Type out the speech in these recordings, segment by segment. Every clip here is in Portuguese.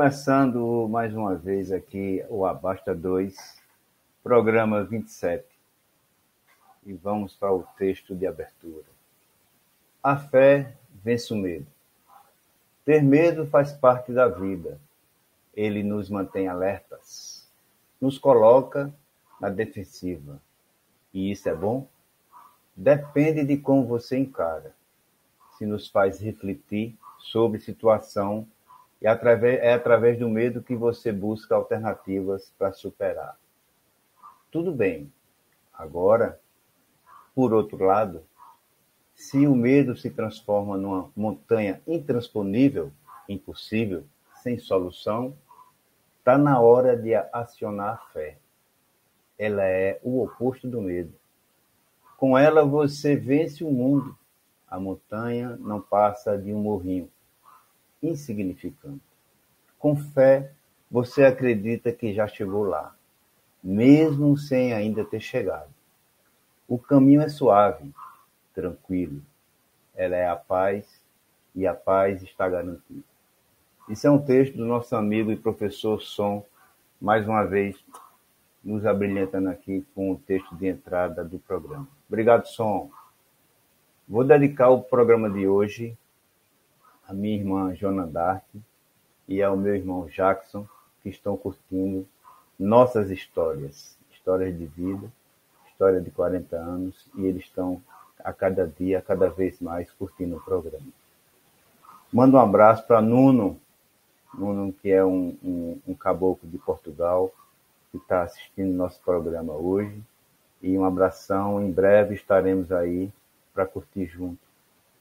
Começando mais uma vez aqui o Abasta 2, programa 27. E vamos para o texto de abertura. A fé vence o medo. Ter medo faz parte da vida. Ele nos mantém alertas, nos coloca na defensiva. E isso é bom? Depende de como você encara. Se nos faz refletir sobre situação e através, é através do medo que você busca alternativas para superar. Tudo bem. Agora, por outro lado, se o medo se transforma numa montanha intransponível, impossível, sem solução, está na hora de acionar a fé. Ela é o oposto do medo. Com ela você vence o mundo. A montanha não passa de um morrinho insignificante. Com fé, você acredita que já chegou lá, mesmo sem ainda ter chegado. O caminho é suave, tranquilo. Ela é a paz e a paz está garantida. Isso é um texto do nosso amigo e professor Som, mais uma vez nos abrilhantando aqui com o texto de entrada do programa. Obrigado, Som. Vou dedicar o programa de hoje a minha irmã Joana Dark e ao meu irmão Jackson, que estão curtindo nossas histórias, histórias de vida, história de 40 anos, e eles estão a cada dia, cada vez mais curtindo o programa. Mando um abraço para Nuno, Nuno que é um, um, um caboclo de Portugal, que está assistindo nosso programa hoje, e um abração, em breve estaremos aí para curtir junto,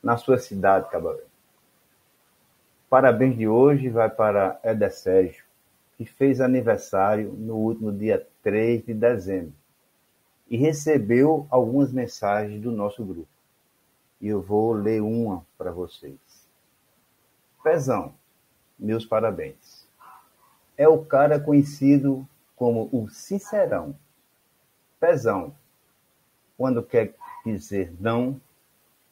na sua cidade, Cabaré. Parabéns de hoje vai para Eder Sérgio, que fez aniversário no último dia 3 de dezembro e recebeu algumas mensagens do nosso grupo. E eu vou ler uma para vocês. Pezão, meus parabéns. É o cara conhecido como o Sincerão. Pezão, quando quer dizer não,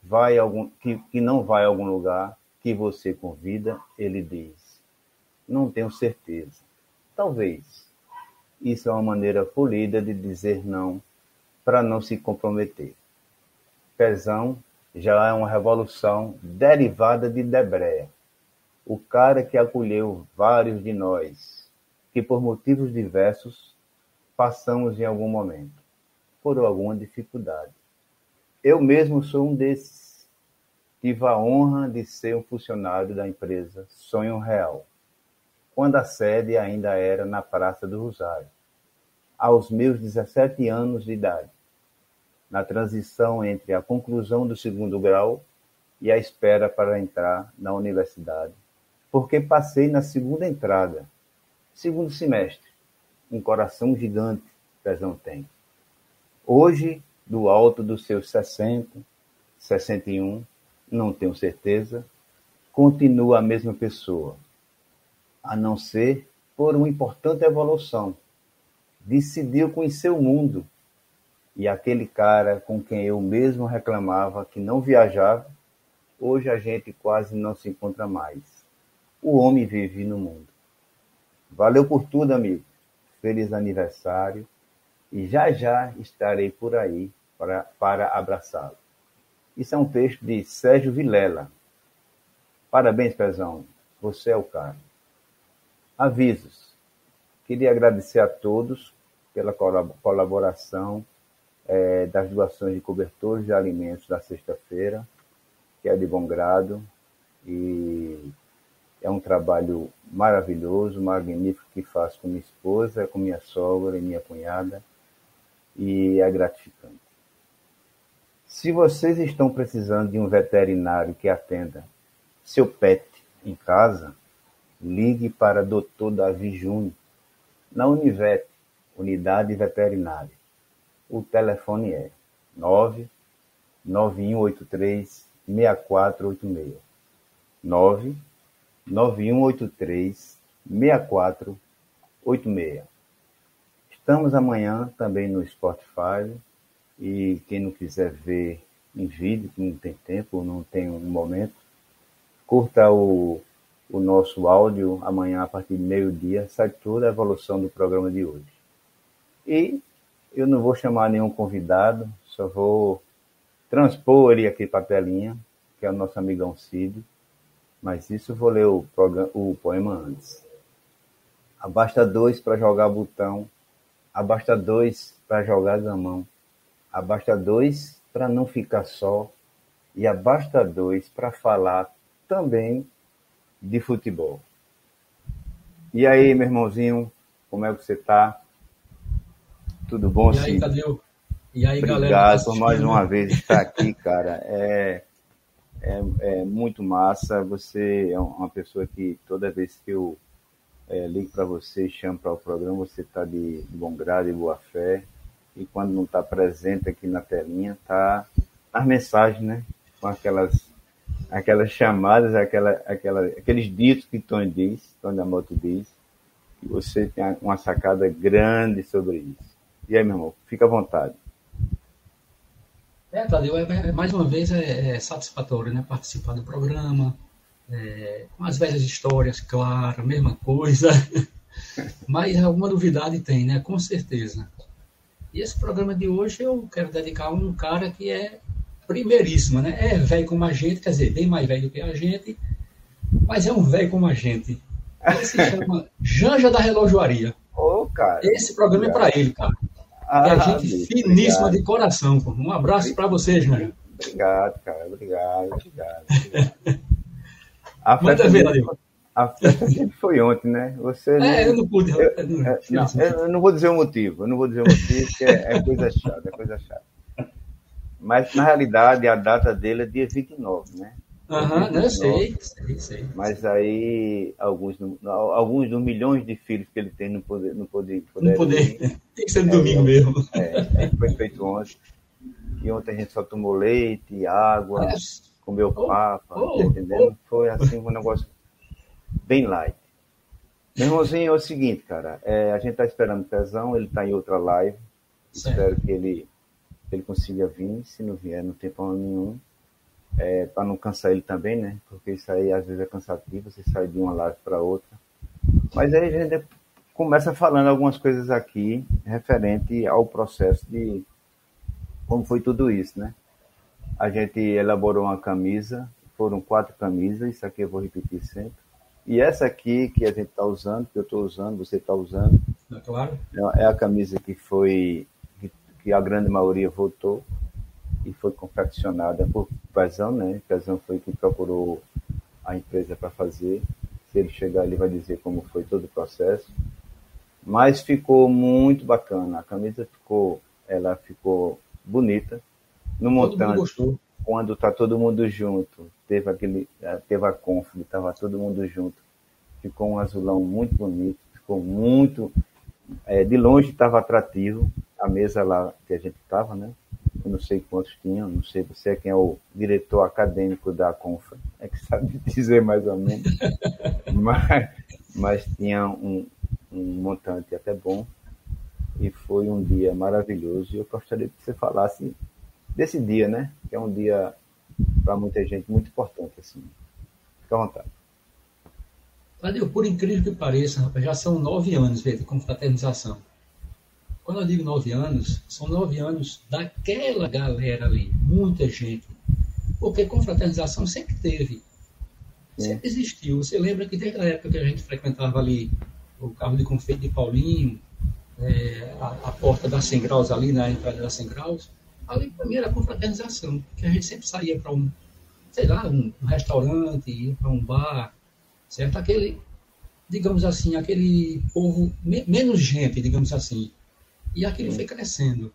vai algum, que, que não vai a algum lugar, que você convida, ele diz: Não tenho certeza. Talvez. Isso é uma maneira polida de dizer não para não se comprometer. Pezão já é uma revolução derivada de Debreia, o cara que acolheu vários de nós, que por motivos diversos passamos em algum momento, por alguma dificuldade. Eu mesmo sou um desses tive a honra de ser um funcionário da empresa Sonho Real, quando a sede ainda era na Praça do Rosário, aos meus 17 anos de idade, na transição entre a conclusão do segundo grau e a espera para entrar na universidade, porque passei na segunda entrada, segundo semestre, um coração gigante, Pezão tem. Hoje, do alto dos seus 60, 61, não tenho certeza, continua a mesma pessoa, a não ser por uma importante evolução. Decidiu conhecer o mundo e aquele cara com quem eu mesmo reclamava que não viajava, hoje a gente quase não se encontra mais. O homem vive no mundo. Valeu por tudo, amigo. Feliz aniversário e já já estarei por aí para, para abraçá-lo. Isso é um texto de Sérgio Vilela. Parabéns, Pezão. Você é o cara. Avisos. Queria agradecer a todos pela colaboração é, das doações de cobertores de alimentos da sexta-feira, que é de bom grado e é um trabalho maravilhoso, magnífico que faço com minha esposa, com minha sogra e minha cunhada e é gratificante. Se vocês estão precisando de um veterinário que atenda seu pet em casa, ligue para Dr. Davi Júnior, na Univet, Unidade Veterinária. O telefone é 99183 6486. 99183 6486. Estamos amanhã também no Spotify, e quem não quiser ver em vídeo, que não tem tempo, não tem um momento, curta o, o nosso áudio amanhã a partir de meio-dia, sai toda a evolução do programa de hoje. E eu não vou chamar nenhum convidado, só vou transpor ele aqui para a telinha, que é o nosso amigão Cid, mas isso vou ler o, programa, o poema antes. Abasta dois para jogar botão, abasta dois para jogar gamão, abasta dois para não ficar só, e abasta dois para falar também de futebol. E aí, meu irmãozinho, como é que você está? Tudo bom, E aí, Tadeu? E aí, Obrigado galera? por mais uma vez estar aqui, cara. É, é, é, muito massa. Você é uma pessoa que toda vez que eu é, ligo para você chamo para o programa, você está de, de, bom grado e boa fé. E quando não está presente aqui na telinha, está nas mensagens, né? Com aquelas, aquelas chamadas, aquela, aquela, aqueles ditos que Tony diz, Tony Amoto diz. E você tem uma sacada grande sobre isso. E aí, meu irmão, fica à vontade. É, Tadeu, é, é, mais uma vez é, é, satisfatório né? participar do programa, é, com as velhas histórias, claro, mesma coisa, mas alguma novidade tem, né? com certeza. E esse programa de hoje eu quero dedicar a um cara que é primeiríssimo, né? É velho como a gente, quer dizer, bem mais velho do que a gente, mas é um velho como a gente. Ele se chama Janja da Relojoaria. Ô, oh, cara. Esse programa é para ele, cara. Ah, é gente bicho, finíssima obrigado. de coração. Pô. Um abraço para vocês, Janja. Obrigado, cara. Obrigado, obrigado. obrigado. A ver, a festa sempre foi ontem, né? Você é, não, eu não pude. Eu, eu, não, eu, não vou dizer o motivo. Eu não vou dizer o motivo, porque é, é coisa chata, é coisa chata. Mas, na realidade, a data dele é dia 29, né? Aham, uhum, eu sei, sei, sei. Mas aí, alguns, alguns dos milhões de filhos que ele tem não poder. Não poder, não poder. Tem que ser no é, domingo mesmo. É, é, foi feito ontem. E ontem a gente só tomou leite, água, é. comeu oh, papa, oh, tá entendendo? Oh. Foi assim um negócio bem light. Meu irmãozinho, é o seguinte, cara. É, a gente tá esperando o Pezão, ele tá em outra live. Certo. Espero que ele, ele consiga vir. Se não vier, não tem problema nenhum é, para não cansar ele também, né? Porque isso aí às vezes é cansativo, você sai de uma live para outra. Mas aí a gente começa falando algumas coisas aqui referente ao processo de como foi tudo isso, né? A gente elaborou uma camisa, foram quatro camisas, isso aqui eu vou repetir sempre. E essa aqui que a gente está usando, que eu estou usando, você está usando, é, claro. é a camisa que foi que a grande maioria votou e foi confeccionada por Pezão, né? Pezão foi quem procurou a empresa para fazer. Se ele chegar, ele vai dizer como foi todo o processo. Mas ficou muito bacana. A camisa ficou, ela ficou bonita. No montante, quando tá todo mundo junto, teve aquele, teve a conf, estava todo mundo junto. Ficou um azulão muito bonito, ficou muito, é, de longe estava atrativo. A mesa lá que a gente estava, né? eu não sei quantos tinham, não sei você é quem é o diretor acadêmico da Confa, é que sabe dizer mais ou menos, mas, mas tinha um, um montante até bom e foi um dia maravilhoso e eu gostaria que você falasse desse dia, né? Que é um dia para muita gente muito importante assim. Fica à vontade. Tadeu, por incrível que pareça, rapaz, já são nove anos de confraternização. Quando eu digo nove anos, são nove anos daquela galera ali, muita gente. Porque confraternização sempre teve, sempre é. existiu. Você lembra que desde a época que a gente frequentava ali o carro de confeito de Paulinho, é, a, a, porta da 100 graus ali, na entrada da 100 graus, ali para mim era confraternização, que a gente sempre saía para um, sei lá, um, um restaurante, ia para um bar, certo? Aquele, digamos assim, aquele povo, me, menos gente, digamos assim, e aquilo foi crescendo.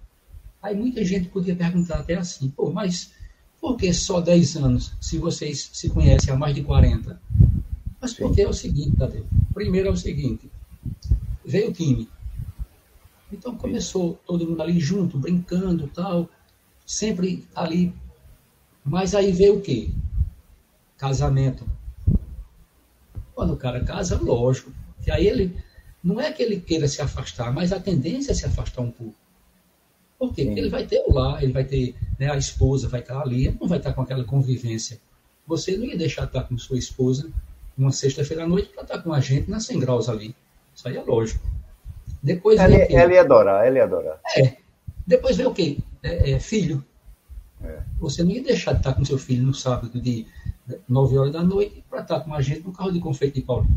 Aí muita gente podia perguntar até assim, pô, mas por que só 10 anos, se vocês se conhecem há mais de 40? Mas porque é o seguinte, Tadeu. Primeiro é o seguinte, veio o time. Então começou todo mundo ali junto, brincando tal, sempre ali. Mas aí veio o quê? Casamento. Quando o cara casa, lógico. que aí ele não é que ele queira se afastar, mas a tendência é se afastar um pouco. Por quê? Porque ele vai ter o lar, ele vai ter, né, a esposa vai estar ali, não vai estar com aquela convivência. Você não ia deixar de estar com sua esposa uma sexta-feira à noite para estar com a gente na 100 graus ali. Isso aí é lógico. Depois ela, veio ela ia adorar, ela ia adorar. É. Depois veio o quê? É, é, filho. É. Você não ia deixar de estar com seu filho no sábado de 9 horas da noite para estar com a gente no carro de confeito de Paulo.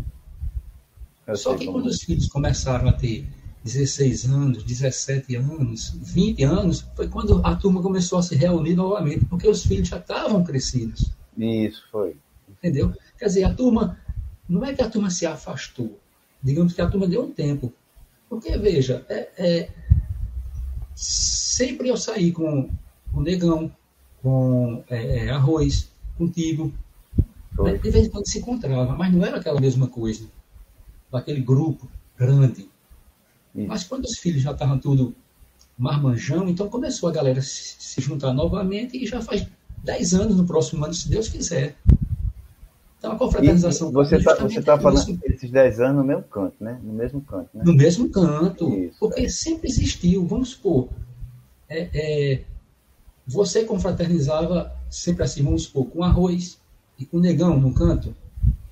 Só que quando é. os filhos começaram a ter 16 anos, 17 anos, 20 anos, foi quando a turma começou a se reunir novamente, porque os filhos já estavam crescidos. Isso, foi. Entendeu? Quer dizer, a turma, não é que a turma se afastou, digamos que a turma deu um tempo. Porque, veja, é, é sempre eu saí com o negão, com é, é arroz, contigo. De vez em quando se encontrava, mas não era aquela mesma coisa. Daquele grupo grande mas quando os filhos já estavam tudo marmanjão, então começou a galera se, se juntar novamente e já faz 10 anos no próximo ano, se Deus quiser. Então a confraternização. E você está você tá falando isso. esses 10 anos no mesmo canto, né? No mesmo canto, né? No mesmo canto. Isso, porque é. sempre existiu, vamos supor. É, é, você confraternizava sempre assim, vamos supor, com arroz e com negão no canto.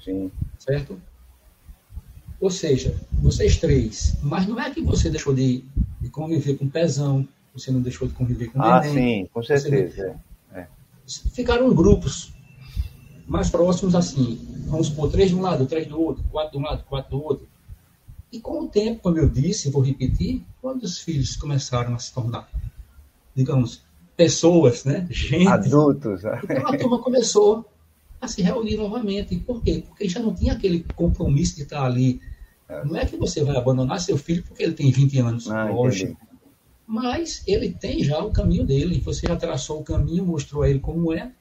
Sim. Certo? Ou seja, vocês três, mas não é que você deixou de, de conviver com pezão, você não deixou de conviver com Ah, neném, sim, com certeza. É. É. Ficaram grupos mais próximos assim, vamos supor, três de um lado, três do outro, quatro de um lado, quatro do outro. E com o tempo, como eu disse, vou repetir, quando os filhos começaram a se tornar, digamos, pessoas, né? Gente. Adultos. Então a turma começou a se reunir novamente. Por quê? Porque já não tinha aquele compromisso de estar ali não é que você vai abandonar seu filho porque ele tem 20 anos, ah, lógico. Mas ele tem já o caminho dele. Você já traçou o caminho, mostrou a ele como é.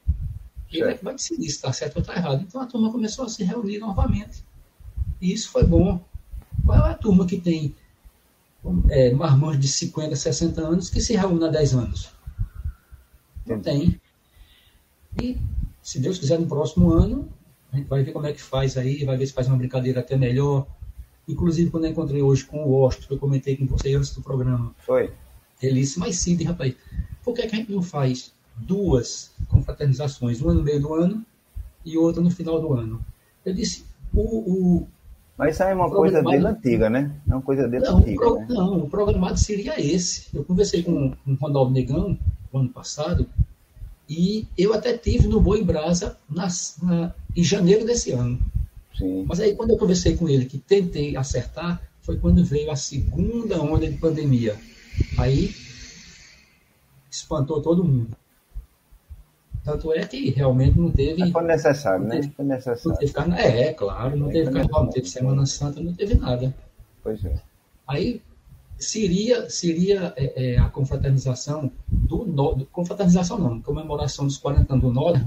Ele certo. é que vai decidir se está certo ou está errado. Então a turma começou a se reunir novamente. E isso foi bom. Qual é a turma que tem é, de 50, 60 anos que se reúne há 10 anos? Não tem. E, se Deus quiser, no próximo ano, a gente vai ver como é que faz aí, vai ver se faz uma brincadeira até melhor, Inclusive, quando eu encontrei hoje com o Washington, que eu comentei com você antes do programa. Foi. Ele disse, mas sim, rapaz, por que, que a gente não faz duas confraternizações, uma no meio do ano e outra no final do ano? Eu disse, o. o mas isso é uma coisa dele antiga, né? É uma coisa dele não, antiga. Pro, né? Não, o programado seria esse. Eu conversei com, com o Ronaldo Negão no ano passado e eu até tive no Boi Brasa nas, na, em janeiro desse ano. Sim. Mas aí, quando eu conversei com ele, que tentei acertar, foi quando veio a segunda onda de pandemia. Aí, espantou todo mundo. Tanto é que realmente não teve. Foi necessário, né? Foi necessário. Não teve carnaval. É, é, claro, não teve carnaval, não teve Semana Santa, não teve nada. Pois é. Aí seria, seria é, é, a confraternização do, do confraternização não, comemoração dos 40 anos do Norte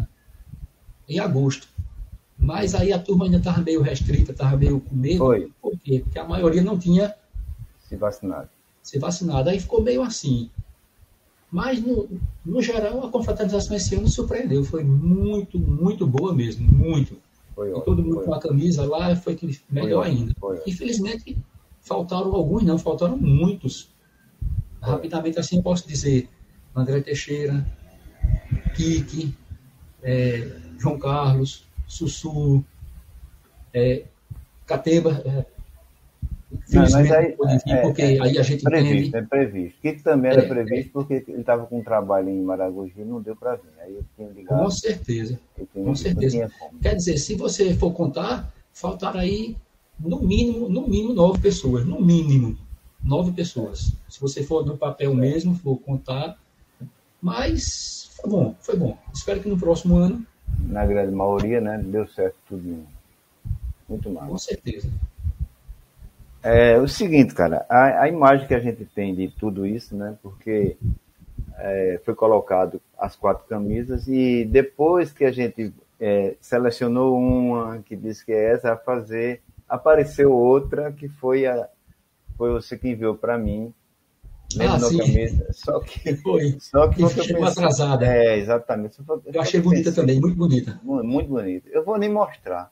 em agosto. Mas aí a turma ainda estava meio restrita, estava meio com medo. Foi. Por quê? Porque a maioria não tinha se vacinado. Se vacinado. Aí ficou meio assim. Mas, no, no geral, a confraternização esse ano surpreendeu. Foi muito, muito boa mesmo. Muito. Foi ótimo, todo mundo com a camisa lá, foi que melhor foi ainda. Foi Infelizmente, faltaram alguns, não, faltaram muitos. Rapidamente assim posso dizer. André Teixeira, Kiki, é, João Carlos, Sussu, é, Cateba. É, não, mas aí, vir, porque é, aí a gente previsto, entende... É previsto. Que também era é, previsto porque ele estava com um trabalho em Maragogi e não deu para vir. Aí eu tinha ligado. Com certeza. Com certeza. Quer dizer, se você for contar, faltaram aí no mínimo, no mínimo nove pessoas. No mínimo nove pessoas. Se você for no papel mesmo, for contar. Mas foi bom, foi bom. Espero que no próximo ano na grande maioria, né? Deu certo tudo. Muito mal. Com certeza. É o seguinte, cara, a, a, imagem que a gente tem de tudo isso, né? Porque é, foi colocado as quatro camisas e depois que a gente é, selecionou uma que disse que é essa a fazer, apareceu outra que foi a foi você que enviou para mim ah, sim. camisa. Só que foi. Só que chegou pensei, atrasada. É, exatamente. eu achei bonita pensei, também, muito bonita. Muito bonita. Eu vou nem mostrar.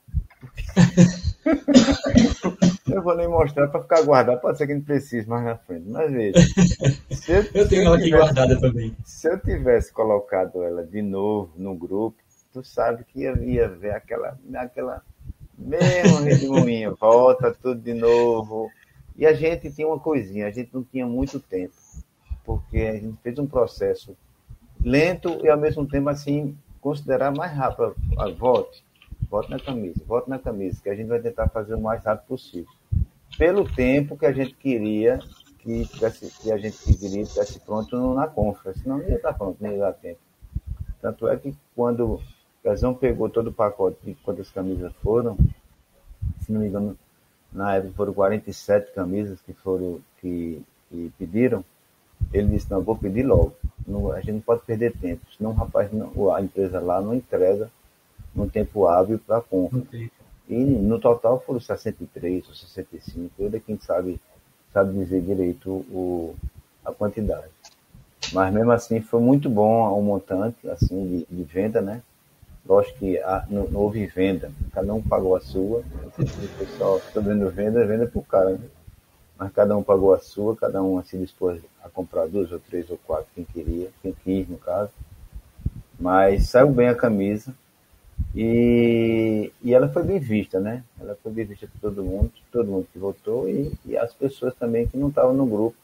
eu vou nem mostrar para ficar guardado. Pode ser que não precise mais na frente. Mas veja. Eu, eu, tenho ela aqui guardada também. Se eu tivesse colocado ela de novo no grupo, tu sabe que ia, ia ver aquela, aquela Mesmo redemoinho, volta tudo de novo. E a gente tinha uma coisinha, a gente não tinha muito tempo, porque a gente fez um processo lento e ao mesmo tempo assim considerar mais rápido. Ah, volte, volte na camisa, volte na camisa, que a gente vai tentar fazer o mais rápido possível. Pelo tempo que a gente queria que, tivesse, que a gente queria estivesse pronto na conferência, senão não ia estar pronto, nem ia dar tempo. Tanto é que quando o Gazão pegou todo o pacote de quantas camisas foram, se não me engano, na época foram 47 camisas que foram que, que pediram, ele disse, não, vou pedir logo. Não, a gente não pode perder tempo, senão o rapaz, não, a empresa lá não entrega no tempo hábil para a compra. E no total foram 63 ou 65, ele é quem sabe, sabe dizer direito o, a quantidade. Mas mesmo assim foi muito bom o montante assim, de, de venda, né? Lógico que a, não, não, houve venda, cada um pagou a sua. O pessoal está vendo venda, venda por cara, né? Mas cada um pagou a sua, cada um se dispôs a comprar duas ou três ou quatro, quem queria, quem quis no caso. Mas saiu bem a camisa e, e ela foi bem vista, né? Ela foi bem vista por todo mundo, todo mundo que votou e, e as pessoas também que não estavam no grupo,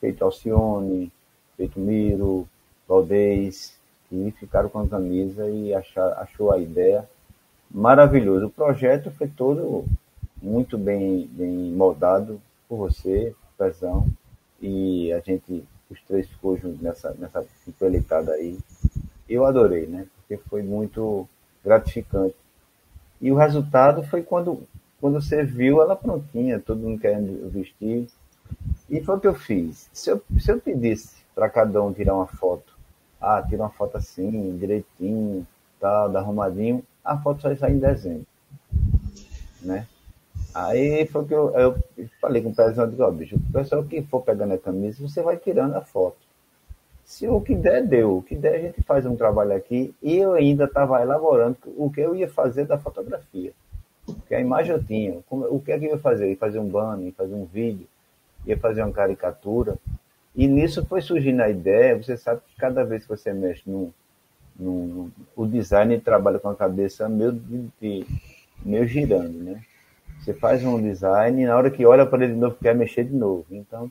feito Alcione, feito Miro, Valdez, que ficaram com a camisa e achar, achou a ideia maravilhosa. O projeto foi todo muito bem, bem moldado por você, Pezão, e a gente, os três ficou juntos nessa, nessa empelitada aí. Eu adorei, né? Porque foi muito gratificante. E o resultado foi quando, quando você viu ela prontinha, todo mundo querendo vestir. E foi o que eu fiz. Se eu, se eu pedisse para cada um tirar uma foto ah, tira uma foto assim, direitinho, tal, da arrumadinho, a foto só sai em dezembro. Né? Aí foi que eu, eu falei com o digo, ó, bicho, o pessoal que for pegando a camisa, você vai tirando a foto. Se o que der, deu. O que der, a gente faz um trabalho aqui. E eu ainda estava elaborando o que eu ia fazer da fotografia. Porque a imagem eu tinha. O que é que eu ia fazer? Ia fazer um banner, ia fazer um vídeo, ia fazer uma caricatura. E nisso foi surgindo a ideia, você sabe que cada vez que você mexe no, no o design trabalha com a cabeça meio, de, de, meio girando, né? Você faz um design e na hora que olha para ele de novo quer mexer de novo. Então,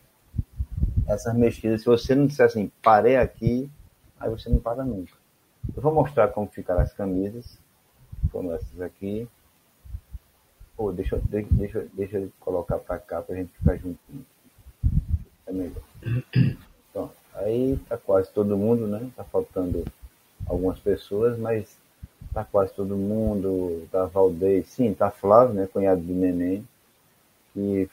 essas mexidas, se você não disser assim, parei aqui, aí você não para nunca. Eu vou mostrar como ficaram as camisas, como essas aqui. Oh, deixa, deixa, deixa eu colocar para cá para a gente ficar juntinho. É melhor. Então, aí tá quase todo mundo, né? Tá faltando algumas pessoas, mas tá quase todo mundo. Tá Valdez, sim, tá Flávio, né? Cunhado de Neném, que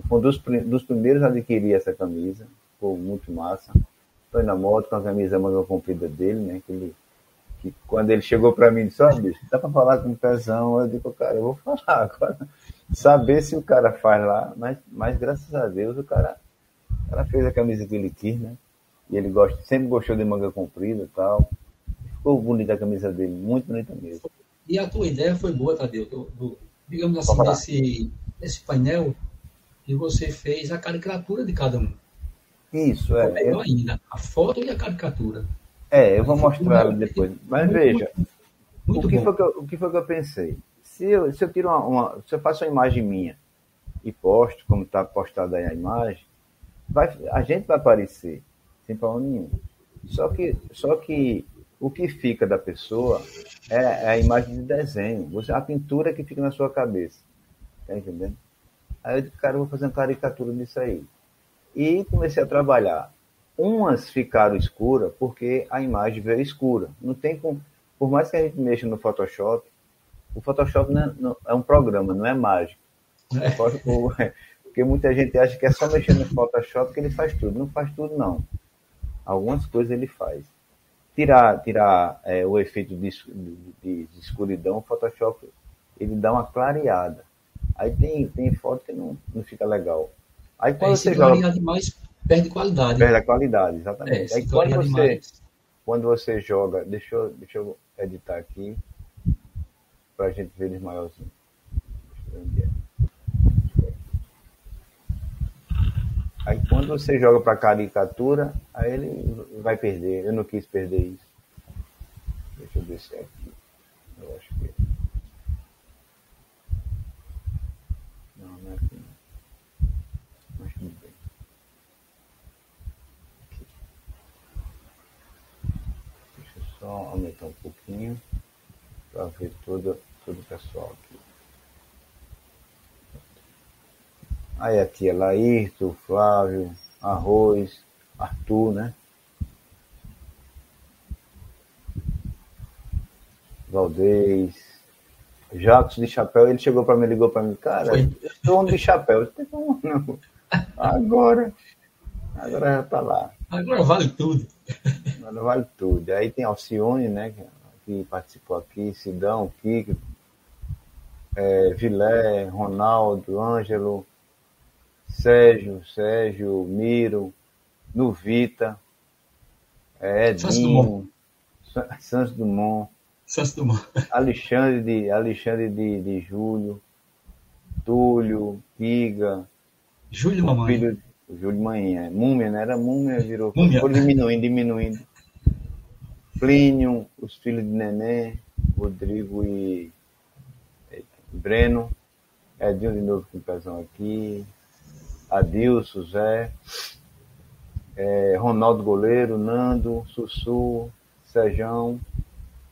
foi um dos, dos primeiros a adquirir essa camisa. Ficou muito massa. Foi na moto com a camisa manga comprida dele, né? Que, ele, que quando ele chegou para mim, disse: Ó, oh, bicho, dá para falar com o pezão? Eu digo, cara, eu vou falar agora. Saber se o cara faz lá, mas, mas graças a Deus o cara ela fez a camisa que ele quis, né? E ele gosta, sempre gostou de manga comprida e tal. Ficou bonita a camisa dele, muito bonita mesmo. E a tua ideia foi boa, Tadeu. Do, do, digamos assim, nesse, nesse painel que você fez a caricatura de cada um. Isso, é. Melhor eu... ainda, a foto e a caricatura. É, eu vou mostrar depois. Mas muito, veja, muito o, que foi que eu, o que foi que eu pensei? Se eu, se eu tiro uma, uma, se eu faço uma imagem minha e posto, como está postada aí a imagem, vai, a gente vai aparecer, sem problema nenhum. Só que, só que o que fica da pessoa é, é a imagem de desenho, a pintura que fica na sua cabeça. Tá entendendo? Aí eu disse, cara, eu vou fazer uma caricatura disso aí. E comecei a trabalhar. Umas ficaram escuras porque a imagem veio escura. Não tem como. Por mais que a gente mexa no Photoshop, o Photoshop não é, não, é um programa, não é mágico. É. Porque muita gente acha que é só mexer no Photoshop que ele faz tudo. Não faz tudo, não. Algumas coisas ele faz. Tirar, tirar é, o efeito de, de, de, escuridão, o Photoshop ele dá uma clareada. Aí tem, tem foto que não, não fica legal. Aí quando é, você joga. demais, perde qualidade. Perde a qualidade, exatamente. É, Aí quando você, quando você joga. Deixa eu, deixa eu editar aqui. Pra gente ver eles maiorzinho. Deixa eu ver onde é. Aí quando você joga para caricatura, aí ele vai perder. Eu não quis perder isso. Deixa eu descer aqui. Eu acho que. Só aumentar um pouquinho para ver todo, todo o pessoal aqui. Aí a tia Laírto, Flávio, Arroz, Arthur, né? Valdez, Jacques de chapéu, ele chegou para mim, ligou para mim, cara, Foi. eu sou um de chapéu. Eu não. Agora, agora já tá lá. Agora vale tudo. Agora vale tudo. Aí tem Alcione, né, que participou aqui, Sidão, Kiko, é, Vilé, Ronaldo, Ângelo, Sérgio, Sérgio, Miro, Nuvita, é, Edinho, Santos Dumont. Santos Dumont. Alexandre de, Alexandre de, de Júlio, Túlio, Piga. Júlio Mamãe. Filho, Júlio Manhã. Múmia, não era Múmia, virou. Múmia. Foi diminuindo, diminuindo. Plínio, os filhos de Neném, Rodrigo e Breno. Edinho de novo com o pezão aqui. Adilson, Zé. É, Ronaldo Goleiro, Nando, Sussu, Sejão.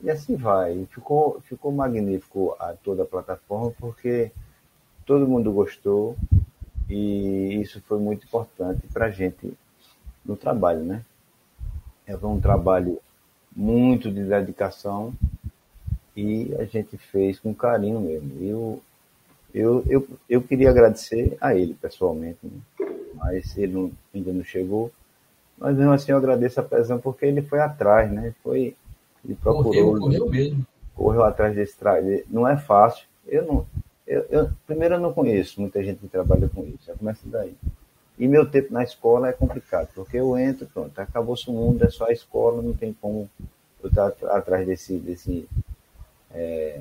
E assim vai. Ficou, ficou magnífico a, toda a plataforma, porque todo mundo gostou e isso foi muito importante para a gente no trabalho, né? É um trabalho muito de dedicação e a gente fez com carinho mesmo. Eu, eu, eu, eu queria agradecer a ele pessoalmente, né? mas ele não, ainda não chegou. Mas mesmo assim eu agradeço a Pezão porque ele foi atrás, né? Foi ele procurou. Correu, correu mesmo. Correu atrás desse trabalho. Não é fácil. Eu não. Eu, eu, primeiro, eu não conheço muita gente que trabalha com isso. Já começa daí. E meu tempo na escola é complicado, porque eu entro, pronto, acabou-se o mundo, é só a escola, não tem como eu estar atrás desse, desse, é,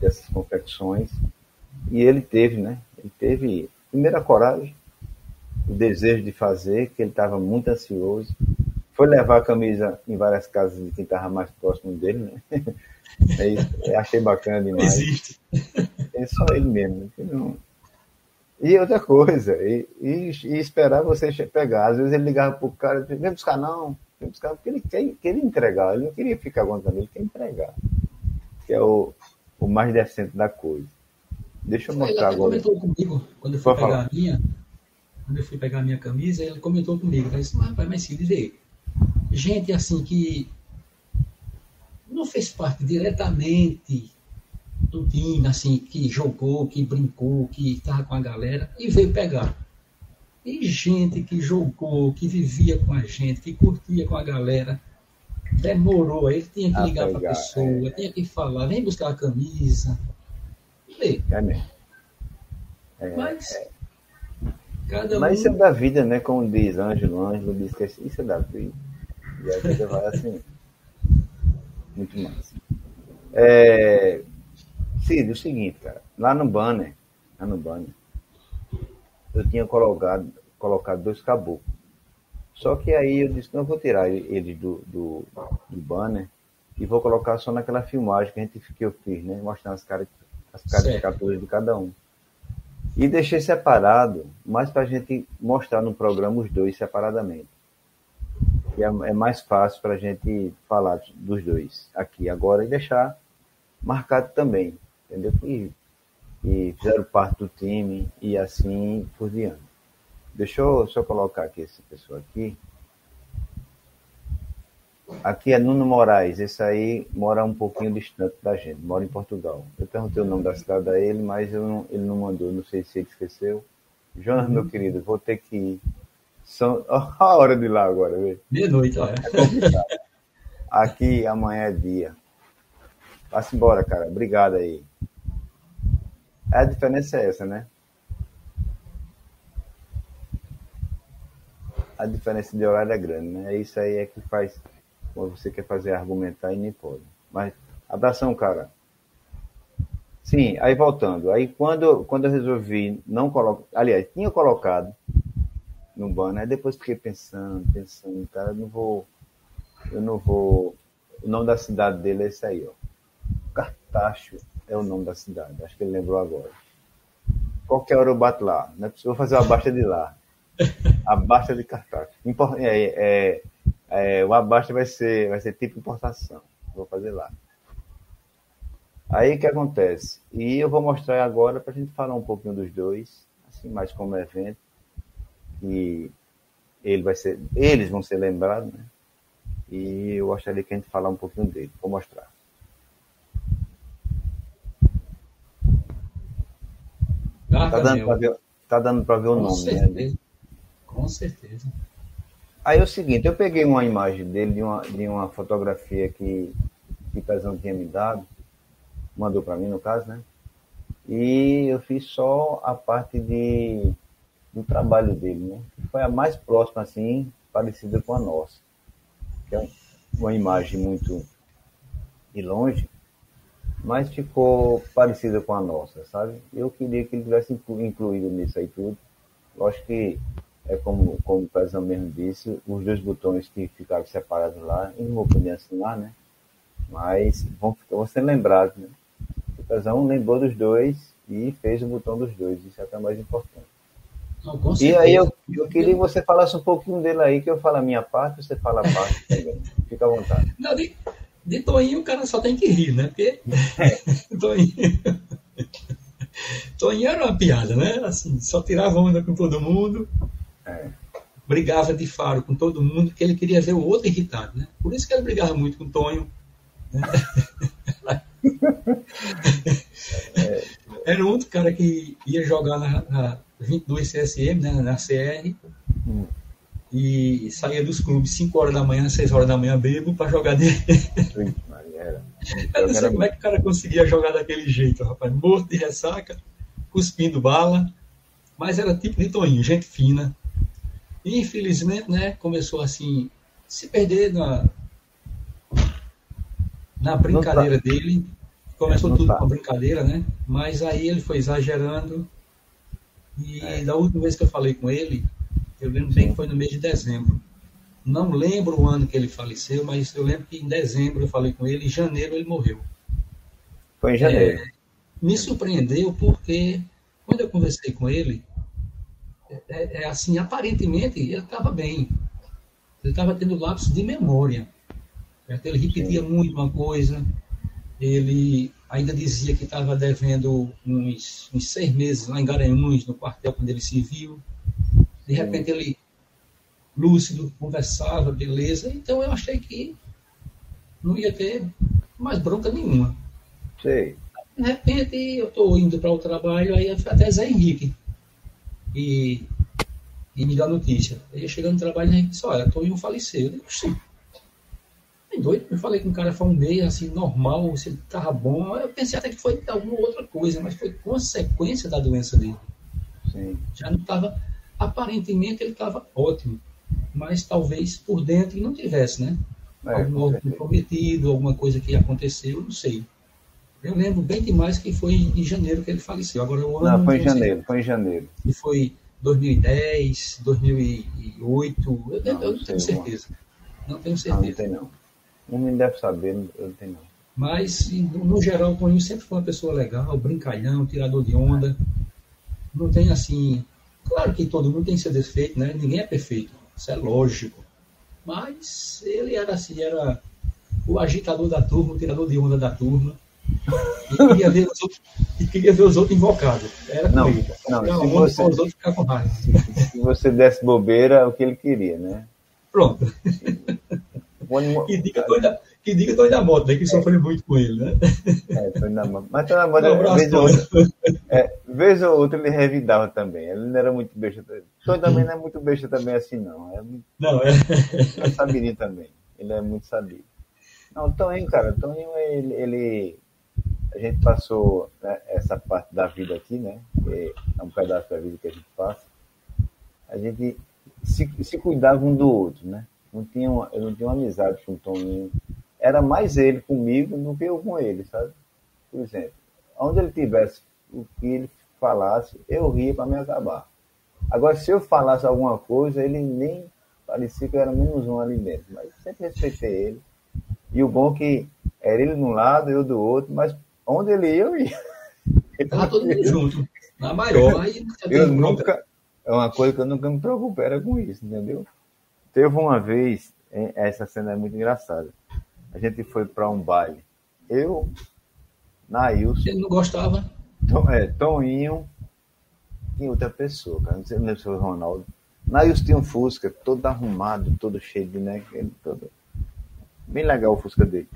dessas confecções. E ele teve, né? Ele teve, primeiro, a coragem, o desejo de fazer, que ele estava muito ansioso, foi levar a camisa em várias casas de quem estava mais próximo dele, né? É isso, achei bacana demais. Existe. É só ele mesmo. Não... E outra coisa, e, e, e, esperar você pegar. Às vezes ele ligava pro cara, vem buscar não, vem buscar, porque ele quer, queria entregar, ele não queria ficar aguentando, ele quer entregar. Que é o, o mais decente da coisa. Deixa eu mostrar ele agora. Ele comentou comigo, quando eu fui Pode pegar falar. a minha, quando eu fui pegar a minha camisa, ele comentou comigo, ele disse, mas mas se dizer, gente assim que não fez parte diretamente do time, assim, que jogou, que brincou, que estava com a galera e veio pegar. E gente que jogou, que vivia com a gente, que curtia com a galera, demorou, ele tinha que ligar para a pessoa, é. tinha que falar, vem buscar a camisa. É É, Mas, é. Cada Mas um... isso é da vida, né? Como diz Ângelo, Ângelo diz que isso é da vida. E a vida vai assim. Muito massa. É... Cid, o seguinte, cara. Lá no banner, lá no banner, eu tinha colocado, colocado dois caboclos. Só que aí eu disse, não, eu vou tirar eles do, do, do, banner e vou colocar só naquela filmagem que, a gente, que eu fiz, né? Mostrando as, caras, as caricaturas de cada um. E deixei separado, mas para a gente mostrar no programa os dois separadamente que é, é mais fácil para a gente falar dos dois aqui agora e deixar marcado também, entendeu? E, e fizeram parte do time e assim por diante. Deixa eu só colocar aqui essa pessoa aqui. Aqui é Nuno Moraes, esse aí mora um pouquinho distante da gente, mora em Portugal. Eu perguntei o nome da cidade a ele, mas não, ele não mandou, não sei se ele esqueceu. Jonas, uhum. meu querido, vou ter que ir. São a hora de ir lá agora, Meia-noite, olha. É Aqui amanhã é dia. Vá-se embora, cara. Obrigado aí. A diferença é essa, né? A diferença de horário é grande, né? Isso aí é que faz quando você quer fazer argumentar e nem pode. Mas abração, cara. Sim, aí voltando. Aí quando, quando eu resolvi não colocar. Aliás, tinha colocado no banner. Aí depois fiquei pensando, pensando, cara, eu não vou. Eu não vou. O nome da cidade dele é esse aí, ó. Cartacho é o nome da cidade. Acho que ele lembrou agora. Qualquer hora eu bato lá. Não é possível fazer a baixa de lá. A baixa de Cartacho. É, é, É, o abaixo vai ser, vai ser tipo importação. Vou fazer lá. Aí o que acontece? E eu vou mostrar agora para a gente falar um pouquinho dos dois, assim, mais como evento. E ele vai ser, eles vão ser lembrados, né? E eu gostaria que a gente falar um pouquinho dele. Vou mostrar. Tá, dando ver, tá, dando para ver, o Com nome, né? certeza. né? Com certeza. Aí é o seguinte, eu peguei uma imagem dele de uma, de uma fotografia que, que o Pezão tinha me dado, mandou para mim no caso, né? E eu fiz só a parte de, do trabalho dele, né? Foi a mais próxima, assim, parecida com a nossa. Que é uma imagem muito de longe, mas ficou parecida com a nossa, sabe? Eu queria que ele tivesse incluído nisso aí tudo. Lógico que é como, como o Pezão mesmo disse, os dois botões que ficaram separados lá, eu não poder assinar, né? Mas vão, vão ser lembrados, né? O Pezão lembrou dos dois e fez o botão dos dois, isso é até mais importante. Não, e aí eu, eu queria que você falasse um pouquinho dele aí, que eu falo a minha parte, você fala a parte também. Fica à vontade. Não, de, de Toinho o cara só tem que rir, né? Porque é. Toinho... Toinho era uma piada, né? Assim, só tirava onda com todo mundo. É. Brigava de faro com todo mundo, porque ele queria ver o outro irritado, né? Por isso que ele brigava muito com o Tonho. Né? É. Era outro cara que ia jogar na, na 22 CSM, né, na CR, hum. E saía dos clubes 5 horas da manhã, 6 horas da manhã, bebo, para jogar dele. Eu não sei como é que o cara conseguia jogar daquele jeito, rapaz. Morto de ressaca, cuspindo bala, mas era tipo de Toninho, gente fina, e, infelizmente, né, começou assim, se perder na, na brincadeira tá. dele. Começou tudo tá. com a brincadeira, né? Mas aí ele foi exagerando. E é. da última vez que eu falei com ele, eu lembro bem que foi no mês de dezembro. Não lembro o ano que ele faleceu, mas eu lembro que em dezembro eu falei com ele, em janeiro ele morreu. Foi em janeiro. É, me surpreendeu porque quando eu conversei com ele, é, é assim, aparentemente ele estava bem. Ele estava tendo lapsos de memória. Ele repetia muito uma coisa, ele ainda dizia que estava devendo uns, uns, seis meses lá em Garanhuns, no quartel, quando ele se viu. De repente ele, lúcido, conversava, beleza. Então eu achei que não ia ter mais bronca nenhuma. Sei. De repente eu estou indo para o trabalho, aí até Zé Henrique e, e me dá notícia. Aí chegando no trabalho, né, disse, olha, Toninho faleceu. Eu digo, sim. É doido, eu falei com um cara foi um mês, assim, normal, se ele tava bom. Eu pensei até que foi alguma outra coisa, mas foi consequência da doença dele. Sim. Já não estava, aparentemente ele estava ótimo, mas talvez por dentro não tivesse, né? É, Algum órgão comprometido, alguma coisa que aconteceu, não sei. Eu lembro bem demais que foi em janeiro que ele faleceu. Agora o ano. Não, foi em janeiro, foi em janeiro. E foi 2010, 2008. Eu, não, eu não tenho certeza. Não tenho certeza. Não, não tem não. Um me deve saber, eu não tenho não. Mas, no geral, o Toninho sempre foi uma pessoa legal, brincalhão, tirador de onda. Não tem assim. Claro que todo mundo tem seu defeito, né? Ninguém é perfeito. Isso é lógico. Mas ele era assim, era o agitador da turma, o tirador de onda da turma e queria ver os outros, e queria ver os outros invocados. Era não, comigo. Não, se você, os outros ficar com raiva. Se você desse bobeira, é o que ele queria, né? Pronto. que diga dois da, que diga dois da moto, né? Que é. sofreu muito com ele, né? É, foi na moto. Mas na moto, um vez, ou outra, é, vez ou outra ele revidava também. Ele não era muito besta. Todo também não é muito besta também assim, não. É muito, não, é. é sabido também. Ele é muito sabido. Não, o Toninho, cara, o Toninho, ele, ele a gente passou né, essa parte da vida aqui, né? É um pedaço da vida que a gente passa. A gente se, se cuidava um do outro, né? Não tinha uma, eu não tinha uma amizade com o Toninho. Era mais ele comigo do que eu com ele, sabe? Por exemplo, onde ele tivesse o que ele falasse, eu ria para me acabar. Agora, se eu falasse alguma coisa, ele nem parecia que eu era menos um ali dentro. Mas sempre respeitei ele. E o bom é que era ele de um lado, eu do outro, mas Onde ele ia, eu ia. Tava todo mundo junto. Na maior. Aí eu nunca. É uma coisa que eu nunca me preocupo, era com isso, entendeu? Teve uma vez, essa cena é muito engraçada. A gente foi para um baile. Eu, Nailson. Ele não gostava? Tom, é, Toninho e outra pessoa, cara. Não sei se foi o Ronaldo. Nailson tinha um Fusca todo arrumado, todo cheio de né, todo... Bem legal o Fusca dele.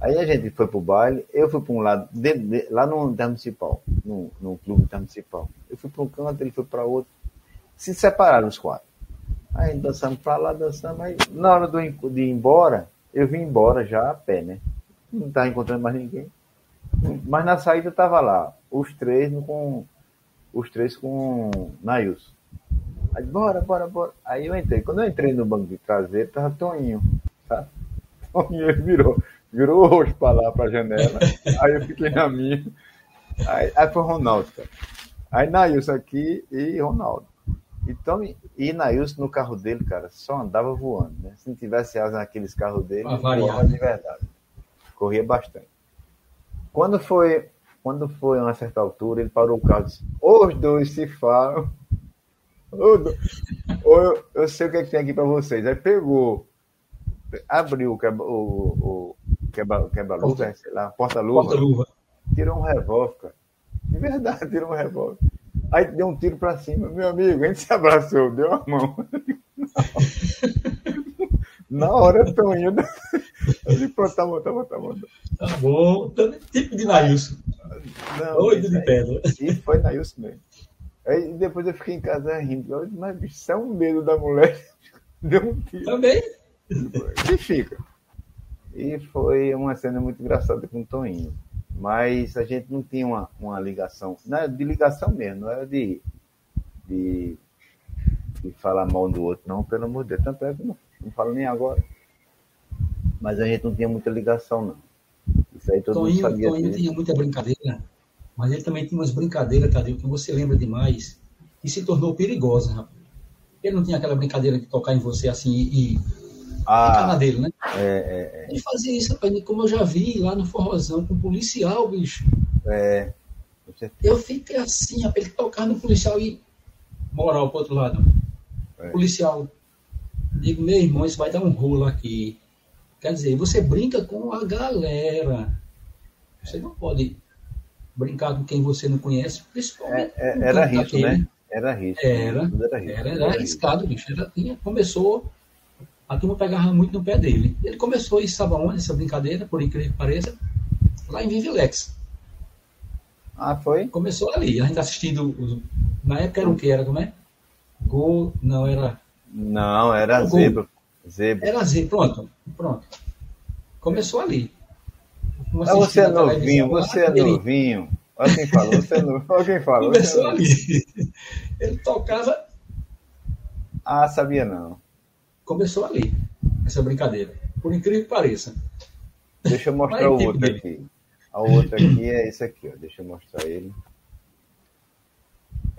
Aí a gente foi pro baile, eu fui para um lado, de, de, lá no municipal, no, no clube municipal. Eu fui para um canto, ele foi para outro. Se separaram os quatro. Aí dançamos para lá, dançamos. Aí na hora do, de ir embora, eu vim embora já a pé, né? Não estava encontrando mais ninguém. Mas na saída tava lá, os três com. Os três com Nailson. Aí, bora, bora, bora. Aí eu entrei. Quando eu entrei no banco de traseiro, tava Toninho, tá? Toninho virou virou o rosto para lá, para a janela. Aí eu fiquei na minha. Aí, aí foi Ronaldo, cara. Aí Nailson aqui e Ronaldo. Então, e Nailson no carro dele, cara, só andava voando, né? Se não tivesse asa naqueles carros dele, voava de verdade. Corria bastante. Quando foi, quando foi a uma certa altura, ele parou o carro e disse: Os dois se falam. Ou eu, eu sei o que, é que tem aqui para vocês. Aí pegou, abriu o, o, quebra-luva, quebra luva sei lá, porta-luva. Porta-luva. Tirou um revólver, cara. De verdade, tirou um revólver. Aí deu um tiro pra cima. Meu amigo, a gente se abraçou, deu a mão. Na hora, Toninho. Eu disse, pronto, tá bom, tá bom, tá bom. Tá bom. Tipo de Nailson. Doido de pedra. E foi Nailson mesmo. Aí depois eu fiquei em casa rindo. Eu disse, mas bicho, isso é um medo da mulher. Deu um tiro. Também. E fica. E foi uma cena muito engraçada com o Toninho. Mas a gente não tinha uma, uma ligação, não era de ligação mesmo, não era de, de, de falar mal do outro, não, pelo amor de Deus. Tanto é que não, não falo nem agora. Mas a gente não tinha muita ligação, não. Isso aí todo Toninho, mundo sabia. Toninho tinha muita brincadeira, mas ele também tinha umas brincadeiras, Tadeu, que você lembra demais, e se tornou perigosa, rapaz. Ele não tinha aquela brincadeira de tocar em você assim e ah, na dele, né? É, é, é. Ele fazia isso, rapaz, como eu já vi lá no Forrozão com um policial, bicho. É. Eu fiquei assim, rapaz, ele tocava no policial e moral pro outro lado. É. Policial. Digo, meu irmão, isso vai dar um rolo aqui. Quer dizer, você brinca com a galera. Você não pode brincar com quem você não conhece, principalmente. É, é, era risco, né? Era risco. Era, era, era, era, arriscado, bicho. Era, começou a turma pegava muito no pé dele. Ele começou isso, sabe onde, essa brincadeira, por incrível que pareça? Lá em Vivilex. Ah, foi? Começou ali, a gente assistindo. Na época era o que? Era como é? Gol, não, era. Não, era zebra. Zebra. Era zebra, pronto, pronto. Começou ali. Ah, você é novinho, você é novinho. Olha quem falou, você é novinho. Olha quem falou. Começou ali. Ele tocava. Ah, sabia não começou ali, essa brincadeira. Por incrível que pareça. Deixa eu mostrar o outro aqui. O outro aqui é esse aqui, ó. Deixa eu mostrar ele.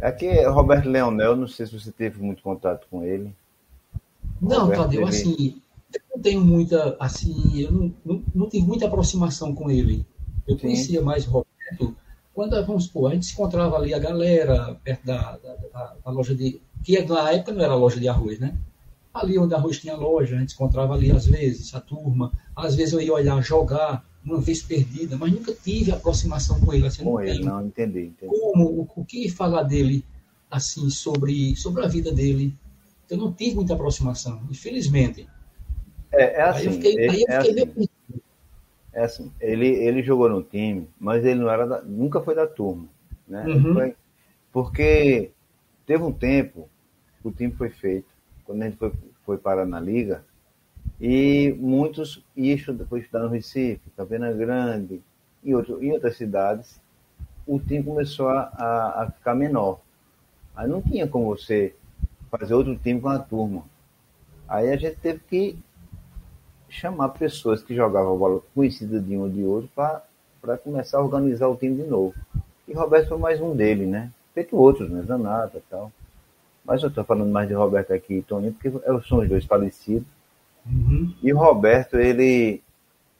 Aqui é Roberto Leonel, não sei se você teve muito contato com ele. Não, Roberto, Tadeu, ele... assim, eu não tenho muita, assim, eu não, não, não tive muita aproximação com ele. Eu Sim. conhecia mais Roberto quando, vamos supor, a gente se encontrava ali, a galera, perto da, da, da, da loja de. Que na época não era loja de arroz, né? Ali onde a Arroz tinha loja, a gente encontrava ali às vezes, a turma. Às vezes eu ia olhar, jogar, uma vez perdida, mas nunca tive aproximação com ele. Assim, com ele, não, entendi, entendi. Como, o, o, que falar dele, assim, sobre, sobre a vida dele. Eu não tive muita aproximação, infelizmente. É, é assim. Aí eu fiquei, ele, aí eu é fiquei é assim, meio... É assim, ele, ele jogou no time, mas ele não era da, nunca foi da turma. Né? Uhum. Foi, porque teve um tempo, o time foi feito, quando a gente foi, foi parar na Liga, e muitos iam foi estudar no Recife, Campina Grande, e outro, em outras cidades, o time começou a, a, a, ficar menor. Aí não tinha como você fazer outro time com a turma. Aí a gente teve que chamar pessoas que jogavam bola conhecidas de um ou de outro para começar a organizar o time de novo. E Roberto foi mais um dele, né? Feito outros, né? Zanata e tal. Mas eu estou falando mais de Roberto aqui e Toninho, porque são os dois falecidos. Uhum. E o Roberto, ele,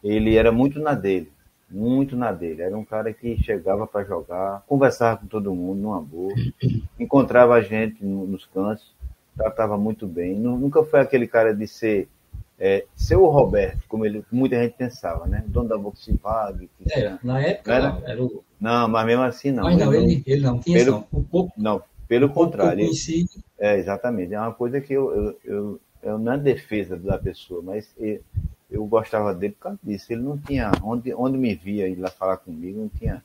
ele era muito na dele. Muito na dele. Era um cara que chegava para jogar, conversava com todo mundo numa boa, encontrava a gente nos cantos, tratava muito bem. Nunca foi aquele cara de ser é, ser o Roberto, como ele, muita gente pensava, né? Dono da Volkswagen. É, na época era, era o... Não, mas mesmo assim não. Mas não, ele, ele não tinha pelo, não. Um pouco, não, pelo contrário. É, exatamente. É uma coisa que eu, eu, eu, eu não é defesa da pessoa, mas eu, eu gostava dele por causa disso. Ele não tinha, onde, onde me via ir lá falar comigo, não tinha,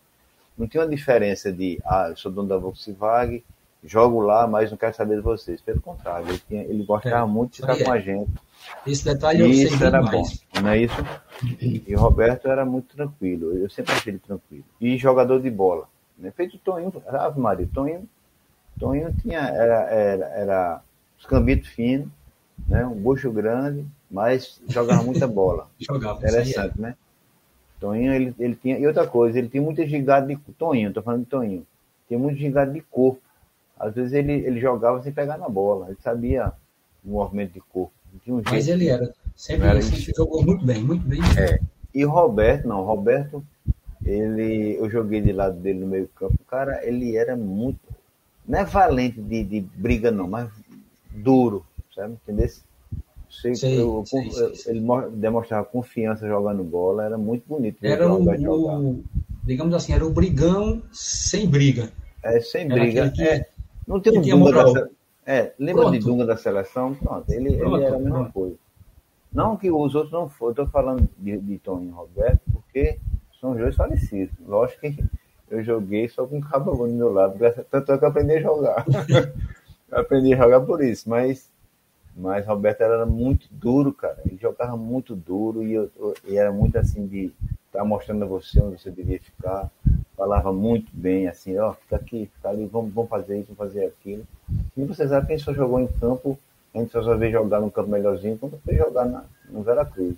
não tinha uma diferença de, ah, eu sou dono da Volkswagen, jogo lá, mas não quero saber de vocês. Pelo contrário, ele, tinha, ele gostava É, muito de estar com é. a gente. Esse detalhe eu sei Isso bem era mais. bom, não é isso? E o Roberto era muito tranquilo, eu sempre achei ele tranquilo. E jogador de bola. Né? Feito o Toninho, Ave Maria, Toninho, Toninho tinha, era, era, era os cambitos finos, né? um bucho grande, mas jogava muita bola. Jogava. aí é. Interessante, né? Toninho, ele, ele tinha. E outra coisa, ele tinha muita gigada de. Toninho, tô falando de Toninho. Tinha muito gigada de corpo. Às vezes ele, ele jogava sem pegar na bola. Ele sabia o movimento de corpo. Um Mas ele era. Sempre, Era sempre jogou muito bem, muito bem. É. E o Roberto, não, o Roberto, ele, eu joguei de lado dele no meio campo. O cara, ele era muito. Não é valente de, de briga, não, mas duro, sabe? Entendeu? Sei, Sei, eu- sei, sei, sei. Ele mo- demonstrava confiança jogando bola, era muito bonito. Era o o, Roberto jogar. o- digamos assim, era o brigão sem briga. É, sem Era briga. que- É, não tem um Dunga da É, lembra de Pronto. Dunga da seleção? Pronto, ele, Pronto, ele era a mesma pronto. coisa. Não que os outros não foram, eu tô falando de, de Toninho e Roberto, porque são dois falecidos. Lógico que eu joguei só com o Cabo do meu lado, tanto é que eu aprendi a jogar. aprendi a jogar por isso, mas, mas Roberto era muito duro, cara. Ele jogava muito duro e, eu, e era muito assim de estar mostrando a você onde você devia ficar. Falava muito bem, assim, ó, fica aqui, fica ali, vamos, vamos fazer isso, vamos fazer aquilo. E você sabe que a gente só jogou em campo, a gente só veio jogar num campo melhorzinho quando foi jogar na, no Veracruz.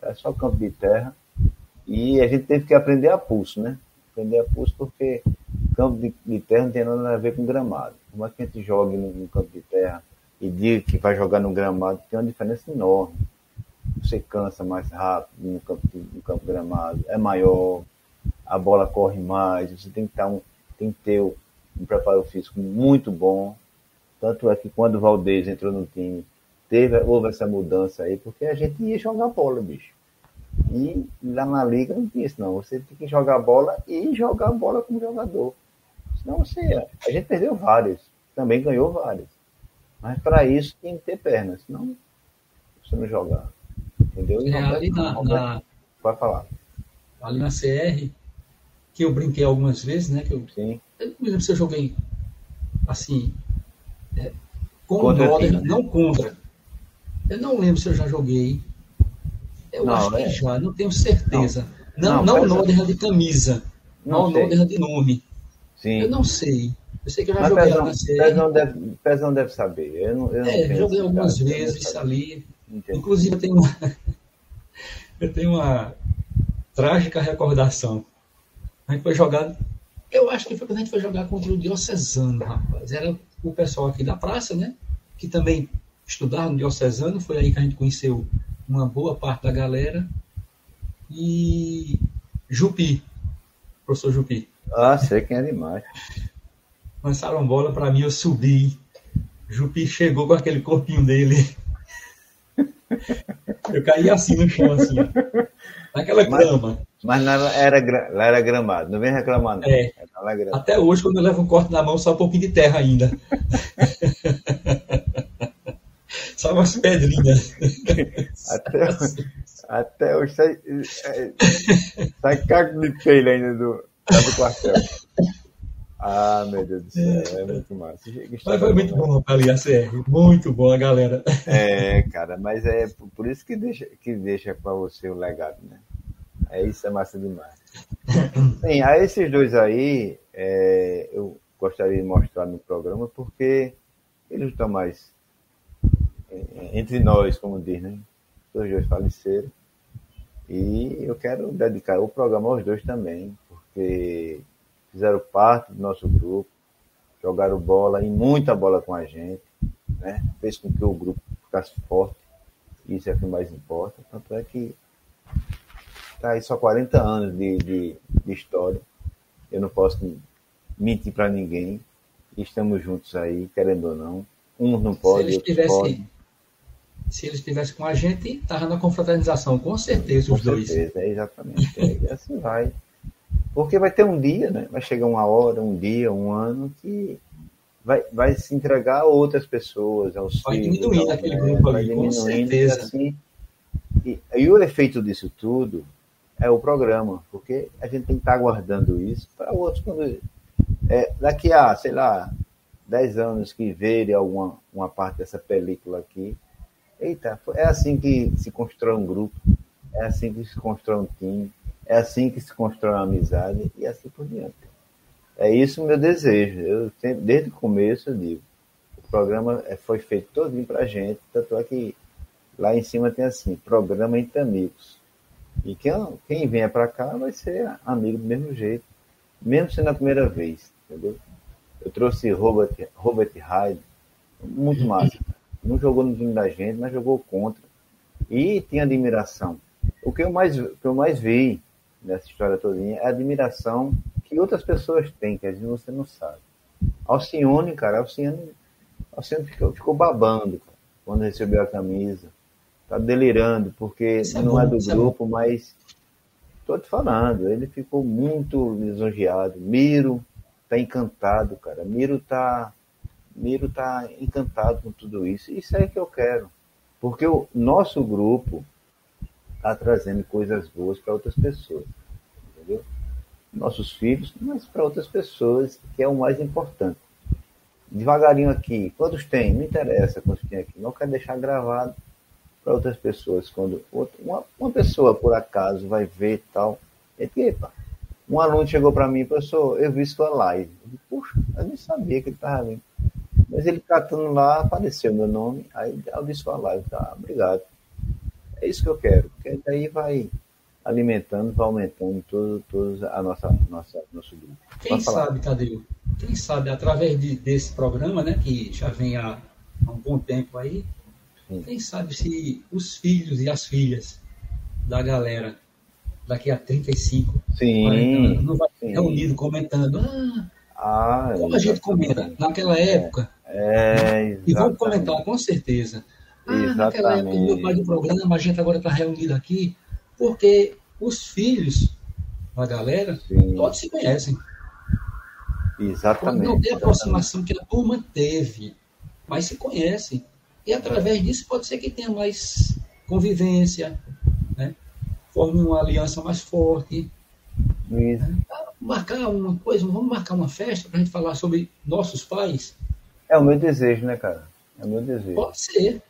Era só campo de terra. E a gente teve que aprender a pulso, né? Aprender a pulso porque campo de, de terra não tem nada a ver com gramado. Como é que a gente joga no, campo de terra e diga que vai jogar no gramado, tem uma diferença enorme. Você cansa mais rápido no campo, no campo gramado, é maior, a bola corre mais, você tem que, estar um, tem que ter um preparo físico muito bom. Tanto é que quando o Valdez entrou no time, teve, houve essa mudança aí, porque a gente ia jogar bola, bicho. E lá na liga não tinha isso, não. Você tem que jogar bola e jogar bola como jogador. Senão você. A gente perdeu vários, também ganhou vários. Mas para isso tem que ter pernas, senão você não jogar. Entendeu? E É, Roberto- ali na, Roberto, na- Pode falar. ali na CR, que eu brinquei algumas vezes, né? Que eu, Sim. eu não me lembro se eu joguei assim, é, com Contra o não contra. Eu não lembro se eu já joguei. Eu Não, acho que é. já, não tenho certeza. Não, Não, não, o pesa- Noder de camisa, Não não. Noder de nome. Sim. Eu não sei. Eu sei que eu já Mas joguei Pezão. Pezão, deve, Pezão deve saber. Eu não, eu não É, joguei algumas não vezes ali. Entendi. Inclusive, eu tenho uma, eu tenho uma trágica recordação. A gente foi jogar. Eu acho que foi quando a gente foi jogar contra o Diocesano, rapaz. Era o pessoal aqui da praça, né? Que também estudava no Diocesano. Foi aí que a gente conheceu uma boa parte da galera. E Jupi, professor Jupi. Ah, sei quem é demais. Lançaram bola para mim, eu subi. Jupi chegou com aquele corpinho dele. Eu caí assim no chão, assim. Naquela Mas- grama. Mas lá era, lá era gramado, não vem reclamar, não. É. Gramado. Até hoje, quando eu levo um corte na mão, só um pouquinho de terra ainda. só umas pedrinhas. Até, até hoje sai, é, sai caco de telha ainda do, do quartel. Ah, meu Deus do céu, é muito massa. Mas foi muito bom ali a CR. Muito bom a galera. É, cara, mas é por isso que deixa, que deixa para você o legado, né? É isso, é massa demais. Sim, a esses dois aí, é, eu gostaria de mostrar no programa porque eles estão mais é, entre nós, como diz, né? Os dois faleceram. E eu quero dedicar o programa aos dois também, porque fizeram parte do nosso grupo, jogaram bola e muita bola com a gente, né? Fez com que o grupo ficasse forte. Isso é o que mais importa. Tanto é que tá aí só 40 anos de, de, de história. Eu não posso mentir para ninguém. Estamos juntos aí, querendo ou não. Uns não Se eles outros tivessem. Se eles estivessem com a gente, estava na confraternização, com certeza, os com dois. Certeza, é exatamente. É, e assim vai. Porque vai ter um dia, né? Vai chegar uma hora, um dia, um ano que vai, vai se entregar a outras pessoas, aos vai. Diminuindo aquele né? grupo vai ali, diminuindo, com certeza. Assim, e, e o efeito disso tudo é o programa, porque a gente tem que estar aguardando isso para outros quando é, daqui a, sei lá, 10 anos que verem alguma uma parte dessa película aqui. Eita, é assim que se constrói um grupo, é assim que se constrói um time, é assim que se constrói uma amizade e assim por diante. É isso o meu desejo. Eu sempre, desde o começo eu digo, o programa é, foi feito todinho pra gente, tanto é que lá em cima tem assim, programa entre amigos. E quem, quem vier para cá vai ser amigo do mesmo jeito, mesmo sendo a primeira vez, entendeu? Eu trouxe Robert, Robert Hyde, muito massa. Não jogou no time da gente, mas jogou contra. E tinha admiração. O que eu mais, o que eu mais vi nessa história toda é a admiração que outras pessoas têm, que às vezes você não sabe. Alcione, cara, Alcione, Alcione ficou, ficou babando cara, quando recebeu a camisa. Tá delirando, porque é não é bom, é do grupo, é mas tô te falando, ele ficou muito lisonjeado. Miro tá encantado, cara. Miro tá Miro tá encantado com tudo isso. Isso é que eu quero. Porque o nosso grupo está trazendo coisas boas para outras pessoas. Entendeu? Nossos filhos, mas para outras pessoas, que é o mais importante. Devagarinho aqui, quantos tem? Não interessa quantos tem aqui. Não quero deixar gravado para outras pessoas. Quando uma, uma pessoa, por acaso, vai ver tal. Epa, um aluno chegou para mim, professor, eu vi sua live. Eu disse, Puxa, eu nem sabia que ele estava vendo. Mas ele catando lá, apareceu meu nome, aí eu disse sua live, tá, obrigado. É isso que eu quero, porque daí vai alimentando, vai aumentando todo, todo a nossa, nossa, nosso grupo. Quem sabe, Tadeu, quem sabe, através de, desse programa, né, que já vem há, há um bom tempo aí, Sim. quem sabe se os filhos e as filhas da galera daqui a 35, sim, 40 anos, não vai sim. reunido comentando, ah, ah como a gente comenta naquela época. É, e vamos comentar, com certeza. Ah, exatamente. naquela época do meu pai do programa, a gente agora está reunido aqui, porque os filhos da galera, sim. todos se conhecem. Exatamente. Não tem a aproximação que a turma teve, mas se conhecem. E através disso pode ser que tenha mais convivência, né? forme uma aliança mais forte. Isso. Marcar uma coisa, vamos marcar uma festa para a gente falar sobre nossos pais. É o meu desejo, né, cara? É o meu desejo. Pode ser.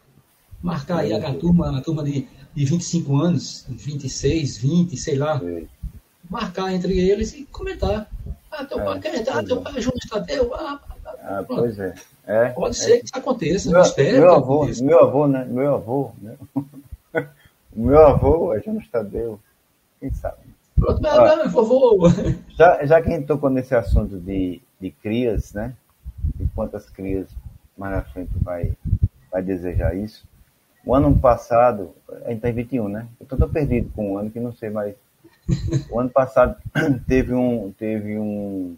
Marcar aí a, turma, a turma de, de 25 anos, 26, 20, sei lá. Sim. Marcar entre eles e comentar. Ah, teu é, pai quer entrar, teu pai é João Estadeu. Ah, ah, pois é. é. Pode é. ser que isso aconteça. Meu, meu avô, aconteça. meu avô, né? Meu avô, né? O meu avô é João Tadeu. Quem sabe? Pronto, meu avô. Já, já que a gente tocou nesse assunto de, de crias, né? Quantas crias mais na frente vai, vai desejar isso. O ano passado, a gente está em 21, né? Eu estou perdido com o ano que não sei mais. O ano passado teve um, teve um,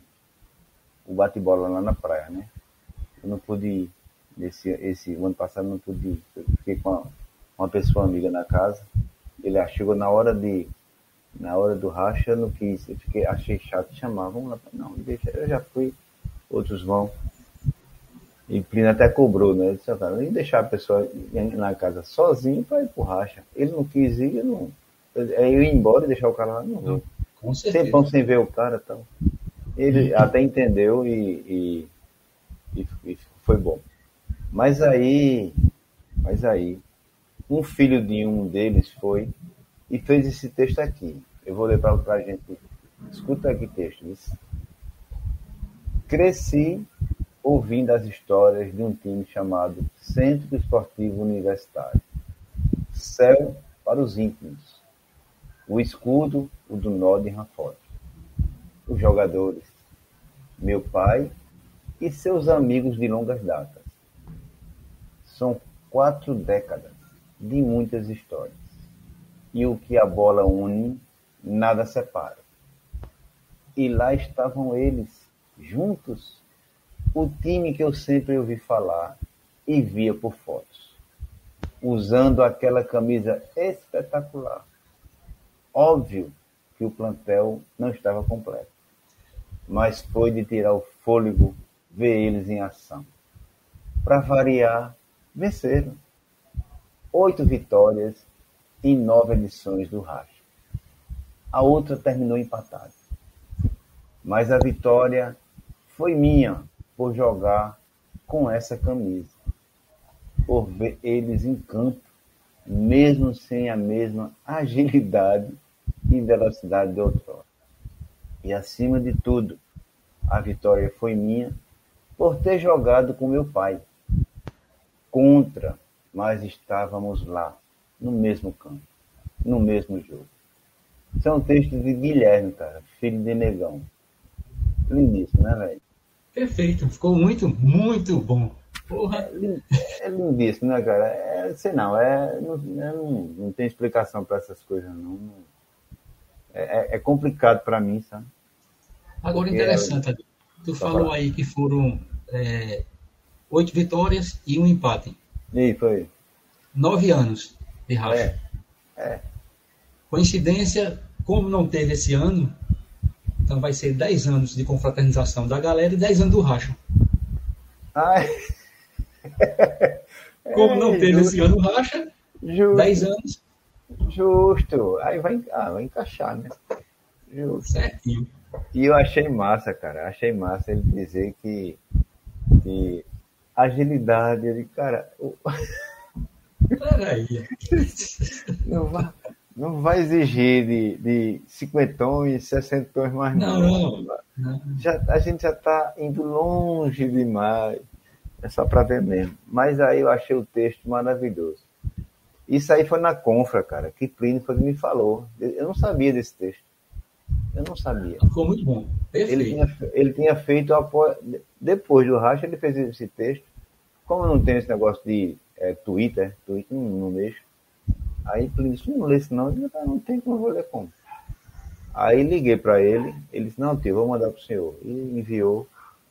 o bate-bola lá na praia, né? Eu não pude ir. Esse, esse, o ano passado não pude ir. Eu fiquei com a, uma pessoa amiga na casa. Ele chegou na hora de na hora do racha, eu não quis, eu fiquei, achei chato chamar, vamos lá, não, deixa, eu já fui, outros vão. E Plínio até cobrou, né? Ele disse, cara, nem deixar a pessoa na casa sozinho para ir pro racha. Ele não quis ir, eu não. Aí eu ir embora e deixar o cara lá, não vou. Com certeza. Tempão sem ver o cara e tal. Ele até entendeu e, e, e, foi bom. Mas aí, mas aí, um filho de um deles foi e fez esse texto aqui. Eu vou ler para a gente. Escuta aqui texto. Isso. Cresci ouvindo as histórias de um time chamado Centro Esportivo Universitário. Céu para os íntimos. O escudo, o do de Ranford. Os jogadores, meu pai e seus amigos de longas datas. São quatro décadas de muitas histórias. E o que a bola une, nada separa. E lá estavam eles, juntos, o time que eu sempre ouvi falar e via por fotos. usando aquela camisa espetacular. Óbvio que o plantel não estava completo, mas foi de tirar o fôlego ver eles em ação. Para variar, venceram. Oito vitórias em nove edições do Racha. A outra terminou empatada. Mas a vitória foi minha por jogar com essa camisa, por ver eles em campo, mesmo sem a mesma agilidade e velocidade de outrora. E acima de tudo, a vitória foi minha por ter jogado com meu pai. Contra, mas estávamos lá, no mesmo campo, no mesmo jogo. São textos de Guilherme, cara, filho de Negão. Lindíssimo, né, velho? Perfeito, ficou muito, muito bom. Porra. É, é lindíssimo, né, cara? É, sei não, é, não, é, não, não tem explicação para essas coisas, não. É, é, é complicado para mim, sabe? Agora, interessante, tu falou aí que foram é, oito vitórias e um empate. E foi. Nove anos de racha. É. Coincidência, como não teve esse ano, então vai ser 10 anos de confraternização da galera e 10 anos do racha. Ai. Como não teve justo. esse ano racha, justo. 10 anos. Justo. Aí vai, ah, vai encaixar, né? Justo. Certinho. E eu achei massa, cara. Achei massa ele dizer que, que agilidade, ele, cara. Peraí. Não vai, não vai exigir de, de 50 e 60 mais não. não. não. Já, a gente já está indo longe demais. É só para ver mesmo. Mas aí eu achei o texto maravilhoso. Isso aí foi na Confra, cara, que Plínio foi que me falou. Eu não sabia desse texto. Eu não sabia. Ficou muito bom. Ele tinha, ele tinha feito, depois do racha, ele fez esse texto. Como não tem esse negócio de é, Twitter, Twitter não, não mexo. Aí Plínio disse, não lê isso não. Eu disse, não tem como eu vou ler como. Aí liguei para ele, ele disse, não, tio, vou mandar para o senhor. E enviou.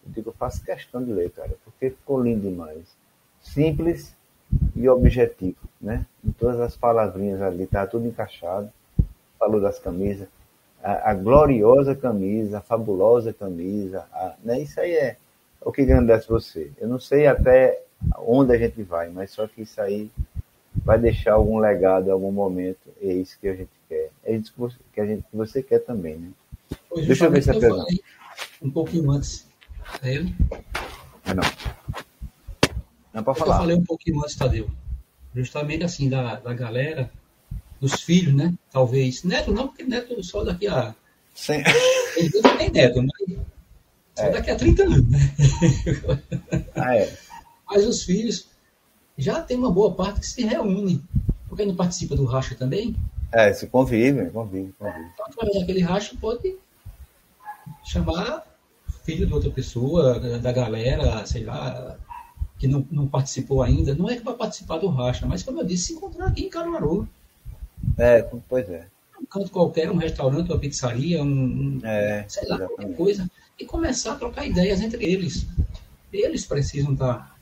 Eu digo, eu faço questão de ler, cara, porque ficou lindo demais. Simples e objetivo, né? Em todas as palavrinhas ali, tá tudo encaixado. Falou das camisas, a, a gloriosa camisa, a fabulosa camisa, a, né? Isso aí é o que agradece você. Eu não sei até onde a gente vai, mas só que isso aí vai deixar algum legado em algum momento. é isso que a gente quer. É isso que você, que a gente, que você quer também, né? Pois Deixa eu ver se é pesado. Um pouquinho antes. É ele? Não. Não pode falar. Eu falei um pouquinho antes, Tadeu. Justamente assim, da, da galera, dos filhos, né? Talvez. Neto não, porque neto só daqui a. Sim. Ele não tem neto, mas só é. daqui a 30 anos, né? Ah, é. Mas os filhos já tem uma boa parte que se reúne. Porque não participa do racha também. É, se convive, convive, convive. Então, através daquele racha, pode chamar filho de outra pessoa, da galera, sei lá, que não, não participou ainda. Não é que vai participar do racha, mas como eu disse, se encontrar aqui em Caruaru. É, pois é. Um canto qualquer, um restaurante, uma pizzaria, um, é, sei lá, exatamente. qualquer coisa. E começar a trocar ideias entre eles. Eles precisam estar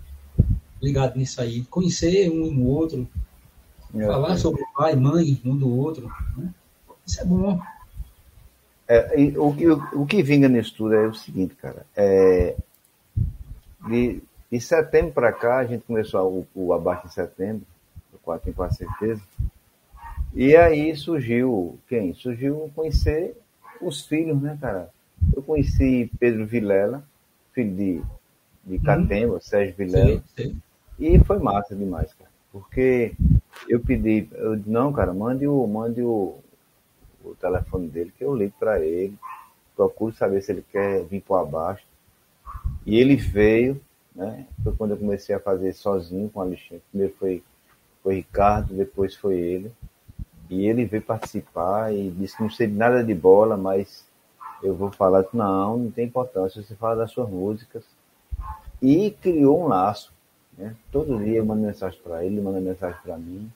ligados nisso aí. Conhecer um no outro. falar é. sobre pai, mãe, um do outro. Né? Isso é bom. É, o, que, o, o que vinga nisso tudo é o seguinte, cara. É, de, de setembro para cá, a gente começou o, o abaixo em setembro, o quatro tem quase certeza. E aí surgiu quem? Surgiu conhecer os filhos, né, cara? Eu conheci Pedro Vilela, filho de, de Catemba, uhum. Sérgio Vilela. Sim, sim. E foi massa demais, cara. Porque eu pedi, eu não, cara, mande o, mande o, o telefone dele, que eu ligo para ele, procuro saber se ele quer vir por abaixo. E ele veio, né? Foi quando eu comecei a fazer sozinho com o Alexandre. Primeiro foi, foi Ricardo, depois foi ele. E ele veio participar e disse que não sei nada de bola, mas eu vou falar, não, não tem importância, você fala das suas músicas. E criou um laço. Né? Todo dia eu mando mensagem para ele, ele manda mensagem para mim.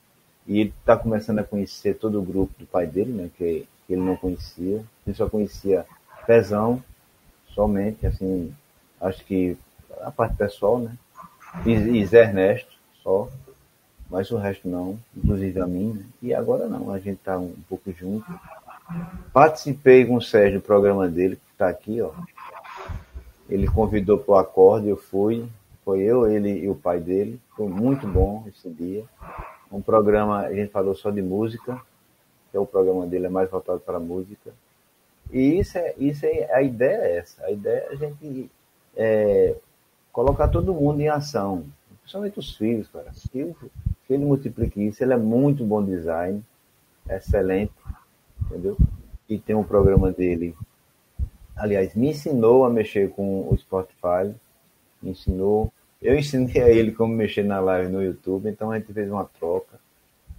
E ele está começando a conhecer todo o grupo do pai dele, né? Que, que, ele não conhecia. Ele só conhecia Pezão, somente, assim, acho que a parte pessoal, né? E, e Zé Ernesto, só. mas o resto não, inclusive a mim. Né? E agora não, a gente está um pouco junto. Participei com o Sérgio do programa dele, que está aqui, ó. Ele convidou para o acorde, eu fui. Foi eu, ele e o pai dele. Foi muito bom esse dia. Um programa, a gente falou só de música, que é o programa dele é mais voltado para a música. E isso é, isso é, a ideia é essa. A ideia é a gente é, colocar todo mundo em ação, principalmente os filhos, cara. Que, ele multiplique isso, ele é muito bom design, excelente, entendeu? E tem um programa dele, aliás, me ensinou a mexer com o Spotify, ensinou. Eu ensinei a ele como mexer na live no YouTube, então a gente fez uma troca.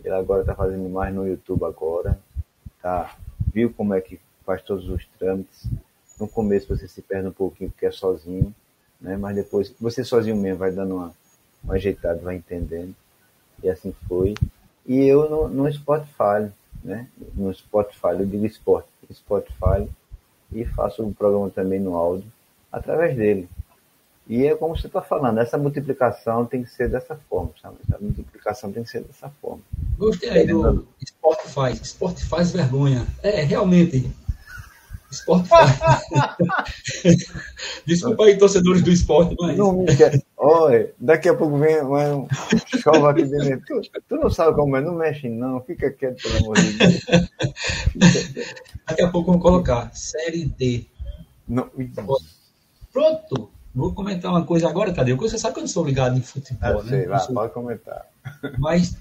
Ele agora está fazendo mais no YouTube agora, tá? Viu como é que faz todos os trâmites. No começo você se perde um pouquinho porque é sozinho, né? Mas depois você sozinho mesmo vai dando uma, uma ajeitada, vai entendendo. E assim foi. E eu no, no Spotify, né? No Spotify, eu digo Spot, Spotify, e faço um programa também no áudio através dele. E é como você está falando, essa multiplicação tem que ser dessa forma, sabe? Essa multiplicação tem que ser dessa forma. Gostei aí do Spotify, Spotify vergonha. É, realmente, Spotify. Desculpa aí, torcedores do esporte, mas. Não me quer. Olha, daqui a pouco vem um chove aqui dentro. Tu, tu, não sabe como é, não mexe, não. Fica quieto, pelo amor de Deus. Daqui a pouco vamos colocar Série D. Não. Pronto. Vou comentar uma coisa agora, Tadeu. Você sabe que eu não sou ligado em futebol, ah, né? Sei, lá, sou... pode comentar. Mas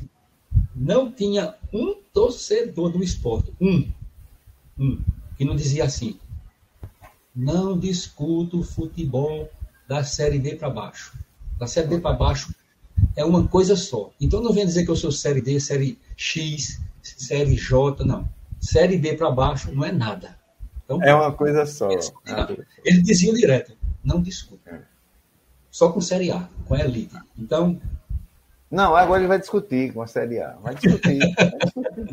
não tinha um torcedor do esporte. Um. Um que não dizia assim: não discuto futebol da Série D para baixo. Da Série D para baixo é uma coisa só. Então não venha dizer que eu sou Série D, Série X, Série J, não. Série B para baixo não é nada. Então, é uma coisa só. Ele dizia direto: não discuto. É. Só com Série A, com a Elite. Então. Não, agora ele vai discutir com a Série A. Vai discutir.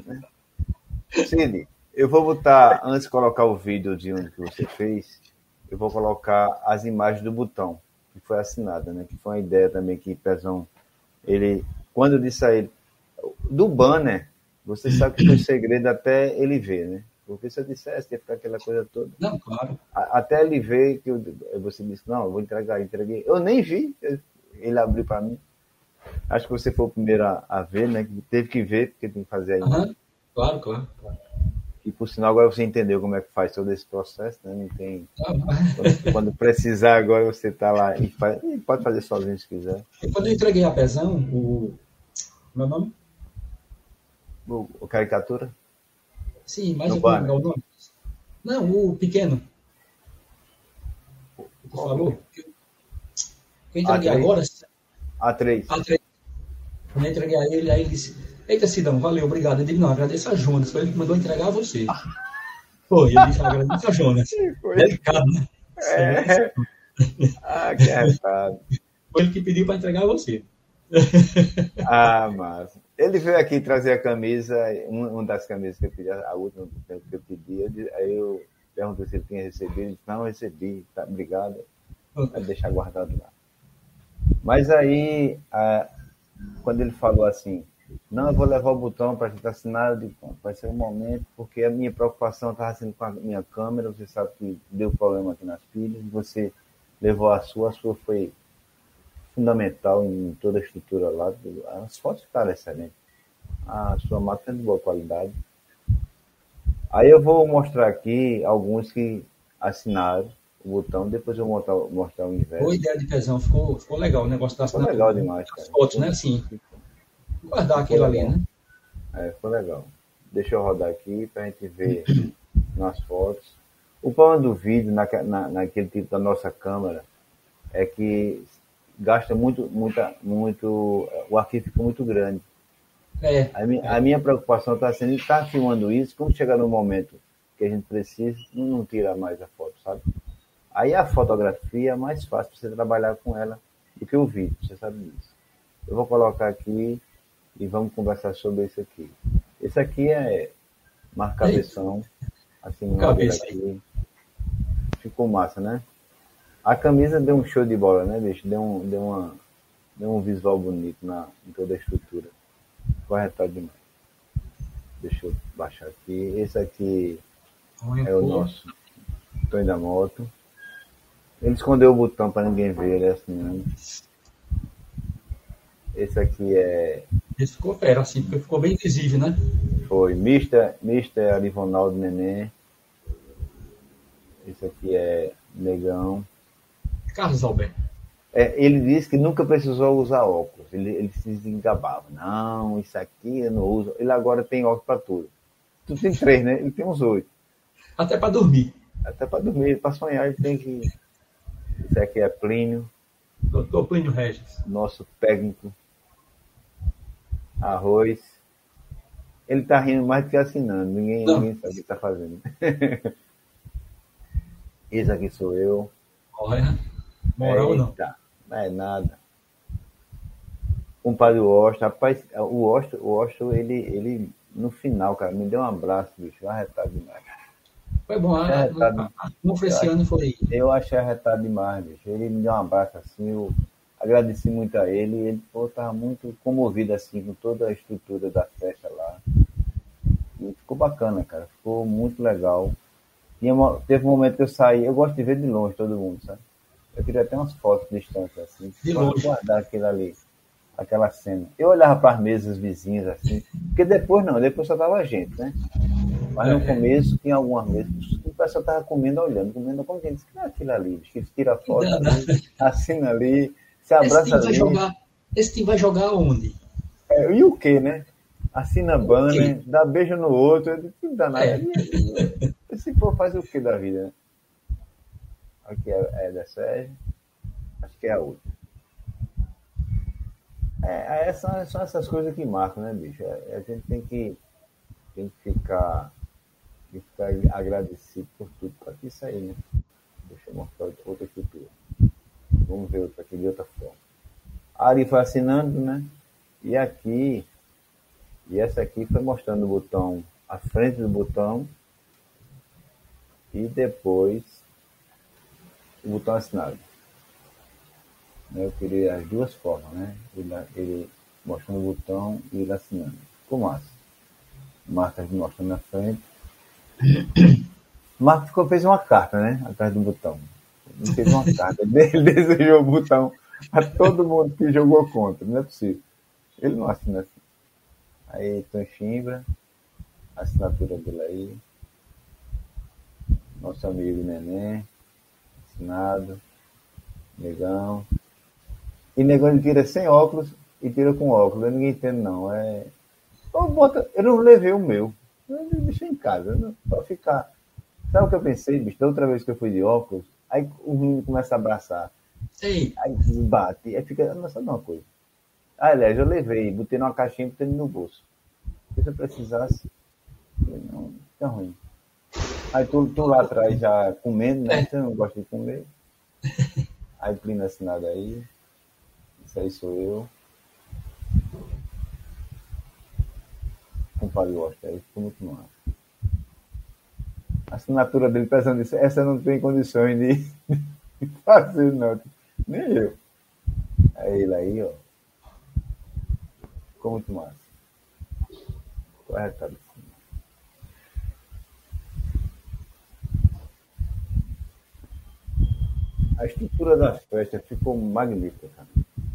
né? Cid, eu vou botar, antes de colocar o vídeo de onde que você fez, eu vou colocar as imagens do botão, que foi assinada, né? Que foi uma ideia também que Pezão, ele, quando disse a ele, do banner, você sabe que foi segredo até ele ver, né? Porque se eu dissesse, ia ficar aquela coisa toda. Não, claro. Até ele ver que eu, você disse, não, eu vou entregar, entreguei. Eu nem vi, ele abriu para mim. Acho que você foi o primeiro a, a, ver, né? Teve que ver, porque tem que fazer aí. Uhum. Claro, claro, claro. E por sinal, agora você entendeu como é que faz todo esse processo, né? Não tem. Quando, quando precisar, agora você está lá e, faz, e pode fazer sozinho se quiser. E quando eu entreguei a Pezão, o. Meu nome? O, o caricatura? Sim, mas o, é o nome. Não, o pequeno. O falou? Eu entreguei A3. agora. A3. A3. Quando eu entreguei a ele, aí ele disse Eita, Sidão, valeu, obrigado. Eu digo, não, agradeço a Jonas, foi ele que mandou entregar a você. Foi, eu disse, agradeço a Jonas. Delicado, né? É. ah, que arretado. Foi ele que pediu para entregar a você. ah, mas ele veio aqui trazer a camisa, uma das camisas que eu pedi, a última que eu pedi, aí eu perguntei se ele tinha recebido, ele disse, não, recebi, tá, obrigado, vai deixar guardado lá. Mas aí, a, quando ele falou assim, não, eu vou levar o botão para gente assinar. de vai ser um momento, porque a minha preocupação estava sendo com a minha câmera. Você sabe que deu problema aqui nas pilhas. Você levou a sua, a sua foi fundamental em toda a estrutura lá. As fotos ficaram excelentes. A sua máquina é de boa qualidade. Aí eu vou mostrar aqui alguns que assinaram o botão, depois eu vou mostrar, mostrar o inverso. Boa ideia de pesão, ficou, ficou legal o negócio da assinatura. Ficou legal demais, cara. As fotos, né? Sim guardar aquilo ali, né? É, foi legal. Deixa eu rodar aqui para a gente ver nas fotos. O problema do vídeo na, na, naquele tipo da nossa câmera é que gasta muito, muita, muito, o arquivo fica muito grande. É, a, minha, é. a minha preocupação está sendo estar tá filmando isso, quando chegar no momento que a gente precisa, não, tira mais a foto, sabe? Aí a fotografia é mais fácil você trabalhar com ela do que o vídeo, você sabe disso. Eu vou colocar aqui e vamos conversar sobre isso aqui. Esse aqui é marca cabeção, assim, Cabeça. aqui. Ficou massa, né? A camisa deu um show de bola, né, bicho? Deu, um, deu, uma, deu um visual bonito na, em toda a estrutura. corretado demais. Deixa eu baixar aqui. Esse aqui é o nosso Tonho da Moto. Ele escondeu o botão para ninguém ver, ele é assim, né? Esse aqui é. Esse ficou fera, assim, porque ficou bem visível, né? Foi. Mister, Mister Arivonaldo Neném. Esse aqui é Negão. Carlos Alberto. É, ele disse que nunca precisou usar óculos. Ele, ele se desengabava. Não, isso aqui eu não uso. Ele agora tem óculos para tudo. Tu tem três, né? Ele tem uns oito. Até para dormir. Até para dormir, para sonhar, ele tem que. Esse aqui é Plínio. Doutor Plínio Regis. Nosso técnico. Arroz. Ele tá rindo mais do que assinando. Ninguém, ninguém sabe o que está fazendo. Esse aqui sou eu. Olha. Moral Eita, não. Não é nada. Compadre Washington, rapaz, o Washington, o Washington, ele, ele, no final, cara, me deu um abraço, bicho, arretado demais. Foi bom, a, a, a, esse ano foi. Eu achei arretado demais, bicho. Ele me deu um abraço assim, eu agradeci muito a ele, ele pô, tava muito comovido assim com toda a estrutura da festa lá. E ficou bacana, cara, ficou muito legal. Uma, teve um momento que eu saí, eu gosto de ver de longe todo mundo, sabe? Eu queria até umas fotos distantes assim, para guardar aquilo ali, aquela cena. Eu olhava para as mesas vizinhas assim, porque depois não, depois só tava gente, né? Mas no é. começo tinha algumas mesas, o pessoal tava comendo, olhando, comendo, como quem disse, que é aquilo ali, que tira foto, ali, assina ali, se abraça esse ali. Jogar, esse time vai jogar onde? É, e o que, né? Assina banner, dá beijo no outro, que danado. É. Esse povo faz o que da vida, né? Aqui é, é da Sérgio. Acho que é a outra. É, é, são, são essas coisas que marcam, né, bicho? É, a gente tem que, tem que ficar, tem que ficar agradecido por tudo para isso aí, né? Deixa eu mostrar outra estrutura. Vamos ver outra aqui de outra forma. Ari foi assinando, né? E aqui, e essa aqui foi mostrando o botão, a frente do botão, e depois o botão assinado. Eu queria as duas formas, né? Ele, ele mostrando o botão e ele assinando. Ficou massa. Marcas mostrando na frente. Marcos ficou, fez uma carta, né? Atrás do botão. Ele fez uma carta. Ele desejou o botão a todo mundo que jogou contra. Não é possível. Ele não assina assim. Aí, Tom Chimbra, assinatura dele aí. Nosso amigo Neném assinado, negão. E negão ele tira sem óculos e tira com óculos. Eu ninguém entende, não. É... Eu, boto... eu não levei o meu. Eu deixei em casa, não... pra ficar. Sabe o que eu pensei, bicho? Da outra vez que eu fui de óculos, aí o menino começa a abraçar. Sim. Aí bate, aí fica, não sabe uma coisa. Ah, aliás, eu levei, botei numa caixinha e botei no bolso. Se eu precisasse, não, fica ruim. Aí tu, tu lá atrás já comendo, né? É. Você não gosta de comer. Aí Plínio assinado aí. Isso aí sou eu. Compadre gosta aí, ficou muito massa. A assinatura dele pensando nisso, essa não tem condições de, de fazer, não. Nem eu. Aí ele aí, ó. Ficou muito massa. Corretado. A estrutura da festa ficou magnífica, cara.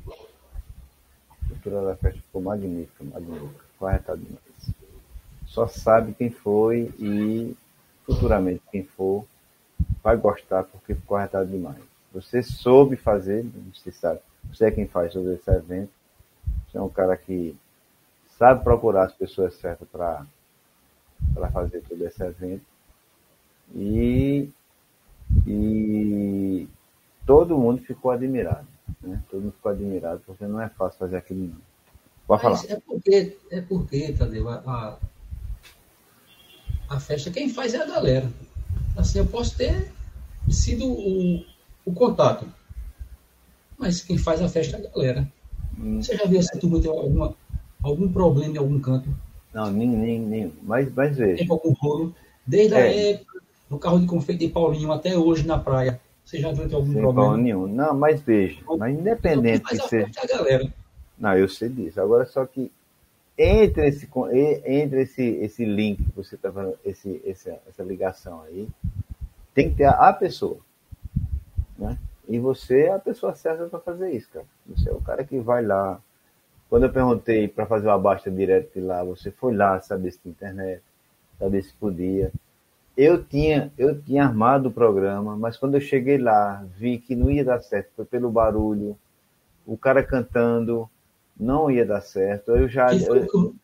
A estrutura da festa ficou magnífica, magnífica. Corretado demais. Só sabe quem foi e futuramente quem for vai gostar porque ficou arretado demais. Você soube fazer, você sabe, você é quem faz sobre esse evento. Você é um cara que sabe procurar as pessoas certas para fazer todo esse evento. E, e todo mundo ficou admirado. Né? Todo mundo ficou admirado, porque não é fácil fazer aquilo não. Pode falar. É porque, é porque Tadeu, a, a festa, quem faz é a galera. Assim, eu posso ter sido o, o contato, mas quem faz a festa é a galera. Hum. Você já viu essa turma ter alguma, algum problema em algum canto? Não, nem, nem, nem. Mas, mas veja. Tem algum rolo. Desde é. a época do carro de confeito de Paulinho até hoje na praia. Você já ter algum Sem problema? nenhum. Não, mas veja, mas independente que seja. A galera. Não, eu sei disso. Agora só que entre esse, entre esse, esse link que você está fazendo, esse, essa, essa ligação aí, tem que ter a, a pessoa. Né? E você é a pessoa certa para fazer isso, cara. Você é o cara que vai lá. Quando eu perguntei para fazer uma baixa direto de lá, você foi lá saber se tinha internet, saber se podia. Eu tinha, eu tinha armado o programa, mas quando eu cheguei lá, vi que não ia dar certo, foi pelo barulho, o cara cantando, não ia dar certo. Eu já. Eu...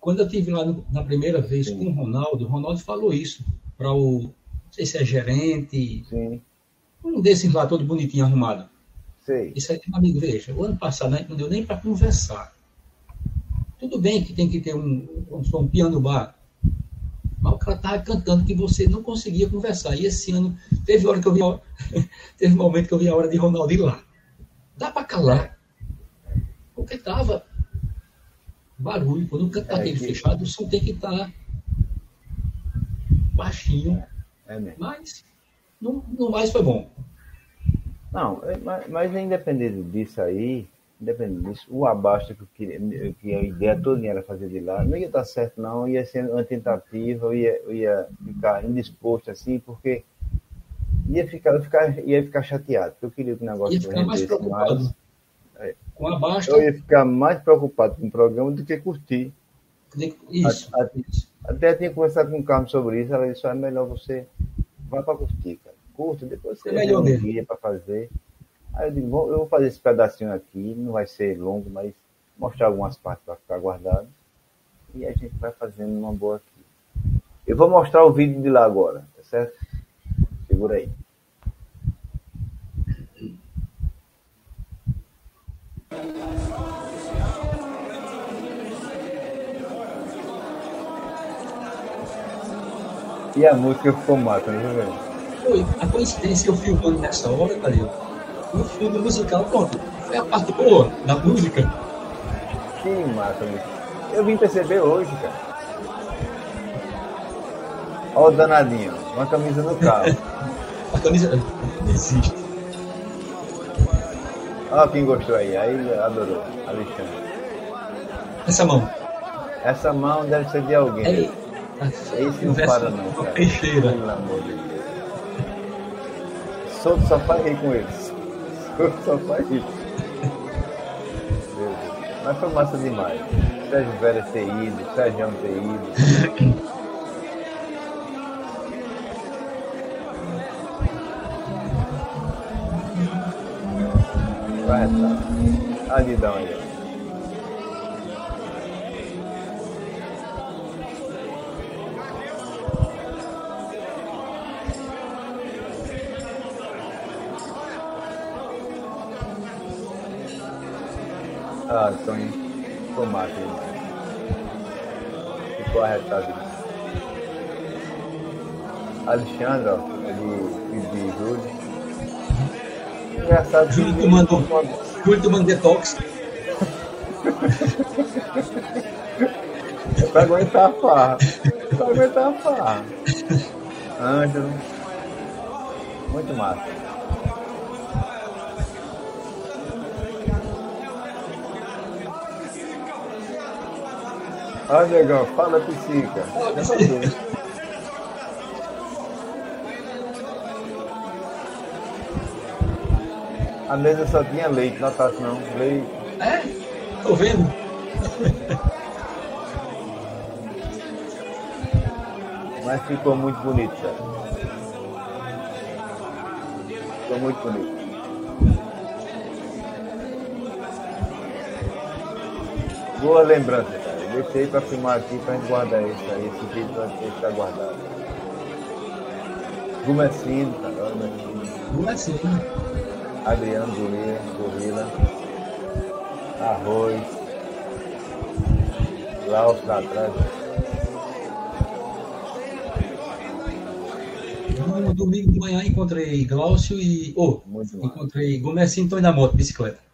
Quando eu tive lá no, na primeira vez Sim. com o Ronaldo, o Ronaldo falou isso para o. Não sei se é gerente. Sim. Um desses lá, todo bonitinho, arrumado. Sei. Isso aí, meu amigo, veja, o ano passado né, não deu nem para conversar. Tudo bem que tem que ter um, um, um piano bar, mas o cara estava cantando que você não conseguia conversar. E esse ano, teve hora que eu vi, teve momento que eu vi a hora de Ronaldo ir lá. Dá para calar. Porque tava barulho. Quando o canto está é, fechado, o som tem que estar tá baixinho. É mesmo. Mas no, no mais foi bom. Não, é, mas, mas independente disso aí, independente disso, o abaixo que, eu queria, que a ideia toda era fazer de lá, não ia dar certo não, ia ser uma tentativa, eu ia, eu ia ficar indisposto assim, porque ia ficar, ficar, ia ficar chateado, porque eu queria que o negócio ia ficar mais preocupado. Mais, é, com a baixa. Eu ia ficar mais preocupado com o programa do que curtir. Isso. A, a, isso. Até tinha conversado com o Carlos sobre isso, ela disse, é melhor você vá para curtir, cara. Curta, depois você é melhor um dia para fazer. Aí eu digo, eu vou fazer esse pedacinho aqui, não vai ser longo, mas mostrar algumas partes para ficar guardado. E a gente vai fazendo uma boa aqui. Eu vou mostrar o vídeo de lá agora, tá certo? Segura aí. E a música ficou mata, não é vendo? Foi a coincidência que eu filmando nessa hora, Calil. O filme musical, pronto. Foi a parte boa da música. Que massa, Eu vim perceber hoje, cara. Olha o danadinho, uma camisa no carro. a camisa. Existe. Olha quem gostou aí, aí adorou, Alexandre. Essa mão. Essa mão deve ser de alguém. É, Esse não para não, cara. Peixeira. Pelo amor de Deus. Solto só faz rir com eles. Só faz rir. Mas foi massa demais. Sérgio Vera ter ido, Sérgio ter ido. Vai, tá. Adidão aí, ó. Ah, Alexandre, ó, de, de Júlio. Engraçado. Júlio tomando, uma... Júlio tomando detox. é pra aguentar a farra. É pra aguentar a farra. Ângelo. Muito massa. Ah, negão, fala psica. A mesa só tinha leite, não tá não. Leite. É? Tô vendo. Mas ficou muito bonito, cara. Ficou muito bonito. Boa lembrança. Deixei para filmar aqui para gente guardar isso aí. Esse vídeo vai ficar guardado. Gumecino, cara. Gumecino. Gumecino. Adriano Gorila, Gorila. Arroz. Laos lá atrás. No domingo de manhã encontrei Glaucio e. Oh, encontrei Gomecinho, tô na moto, bicicleta.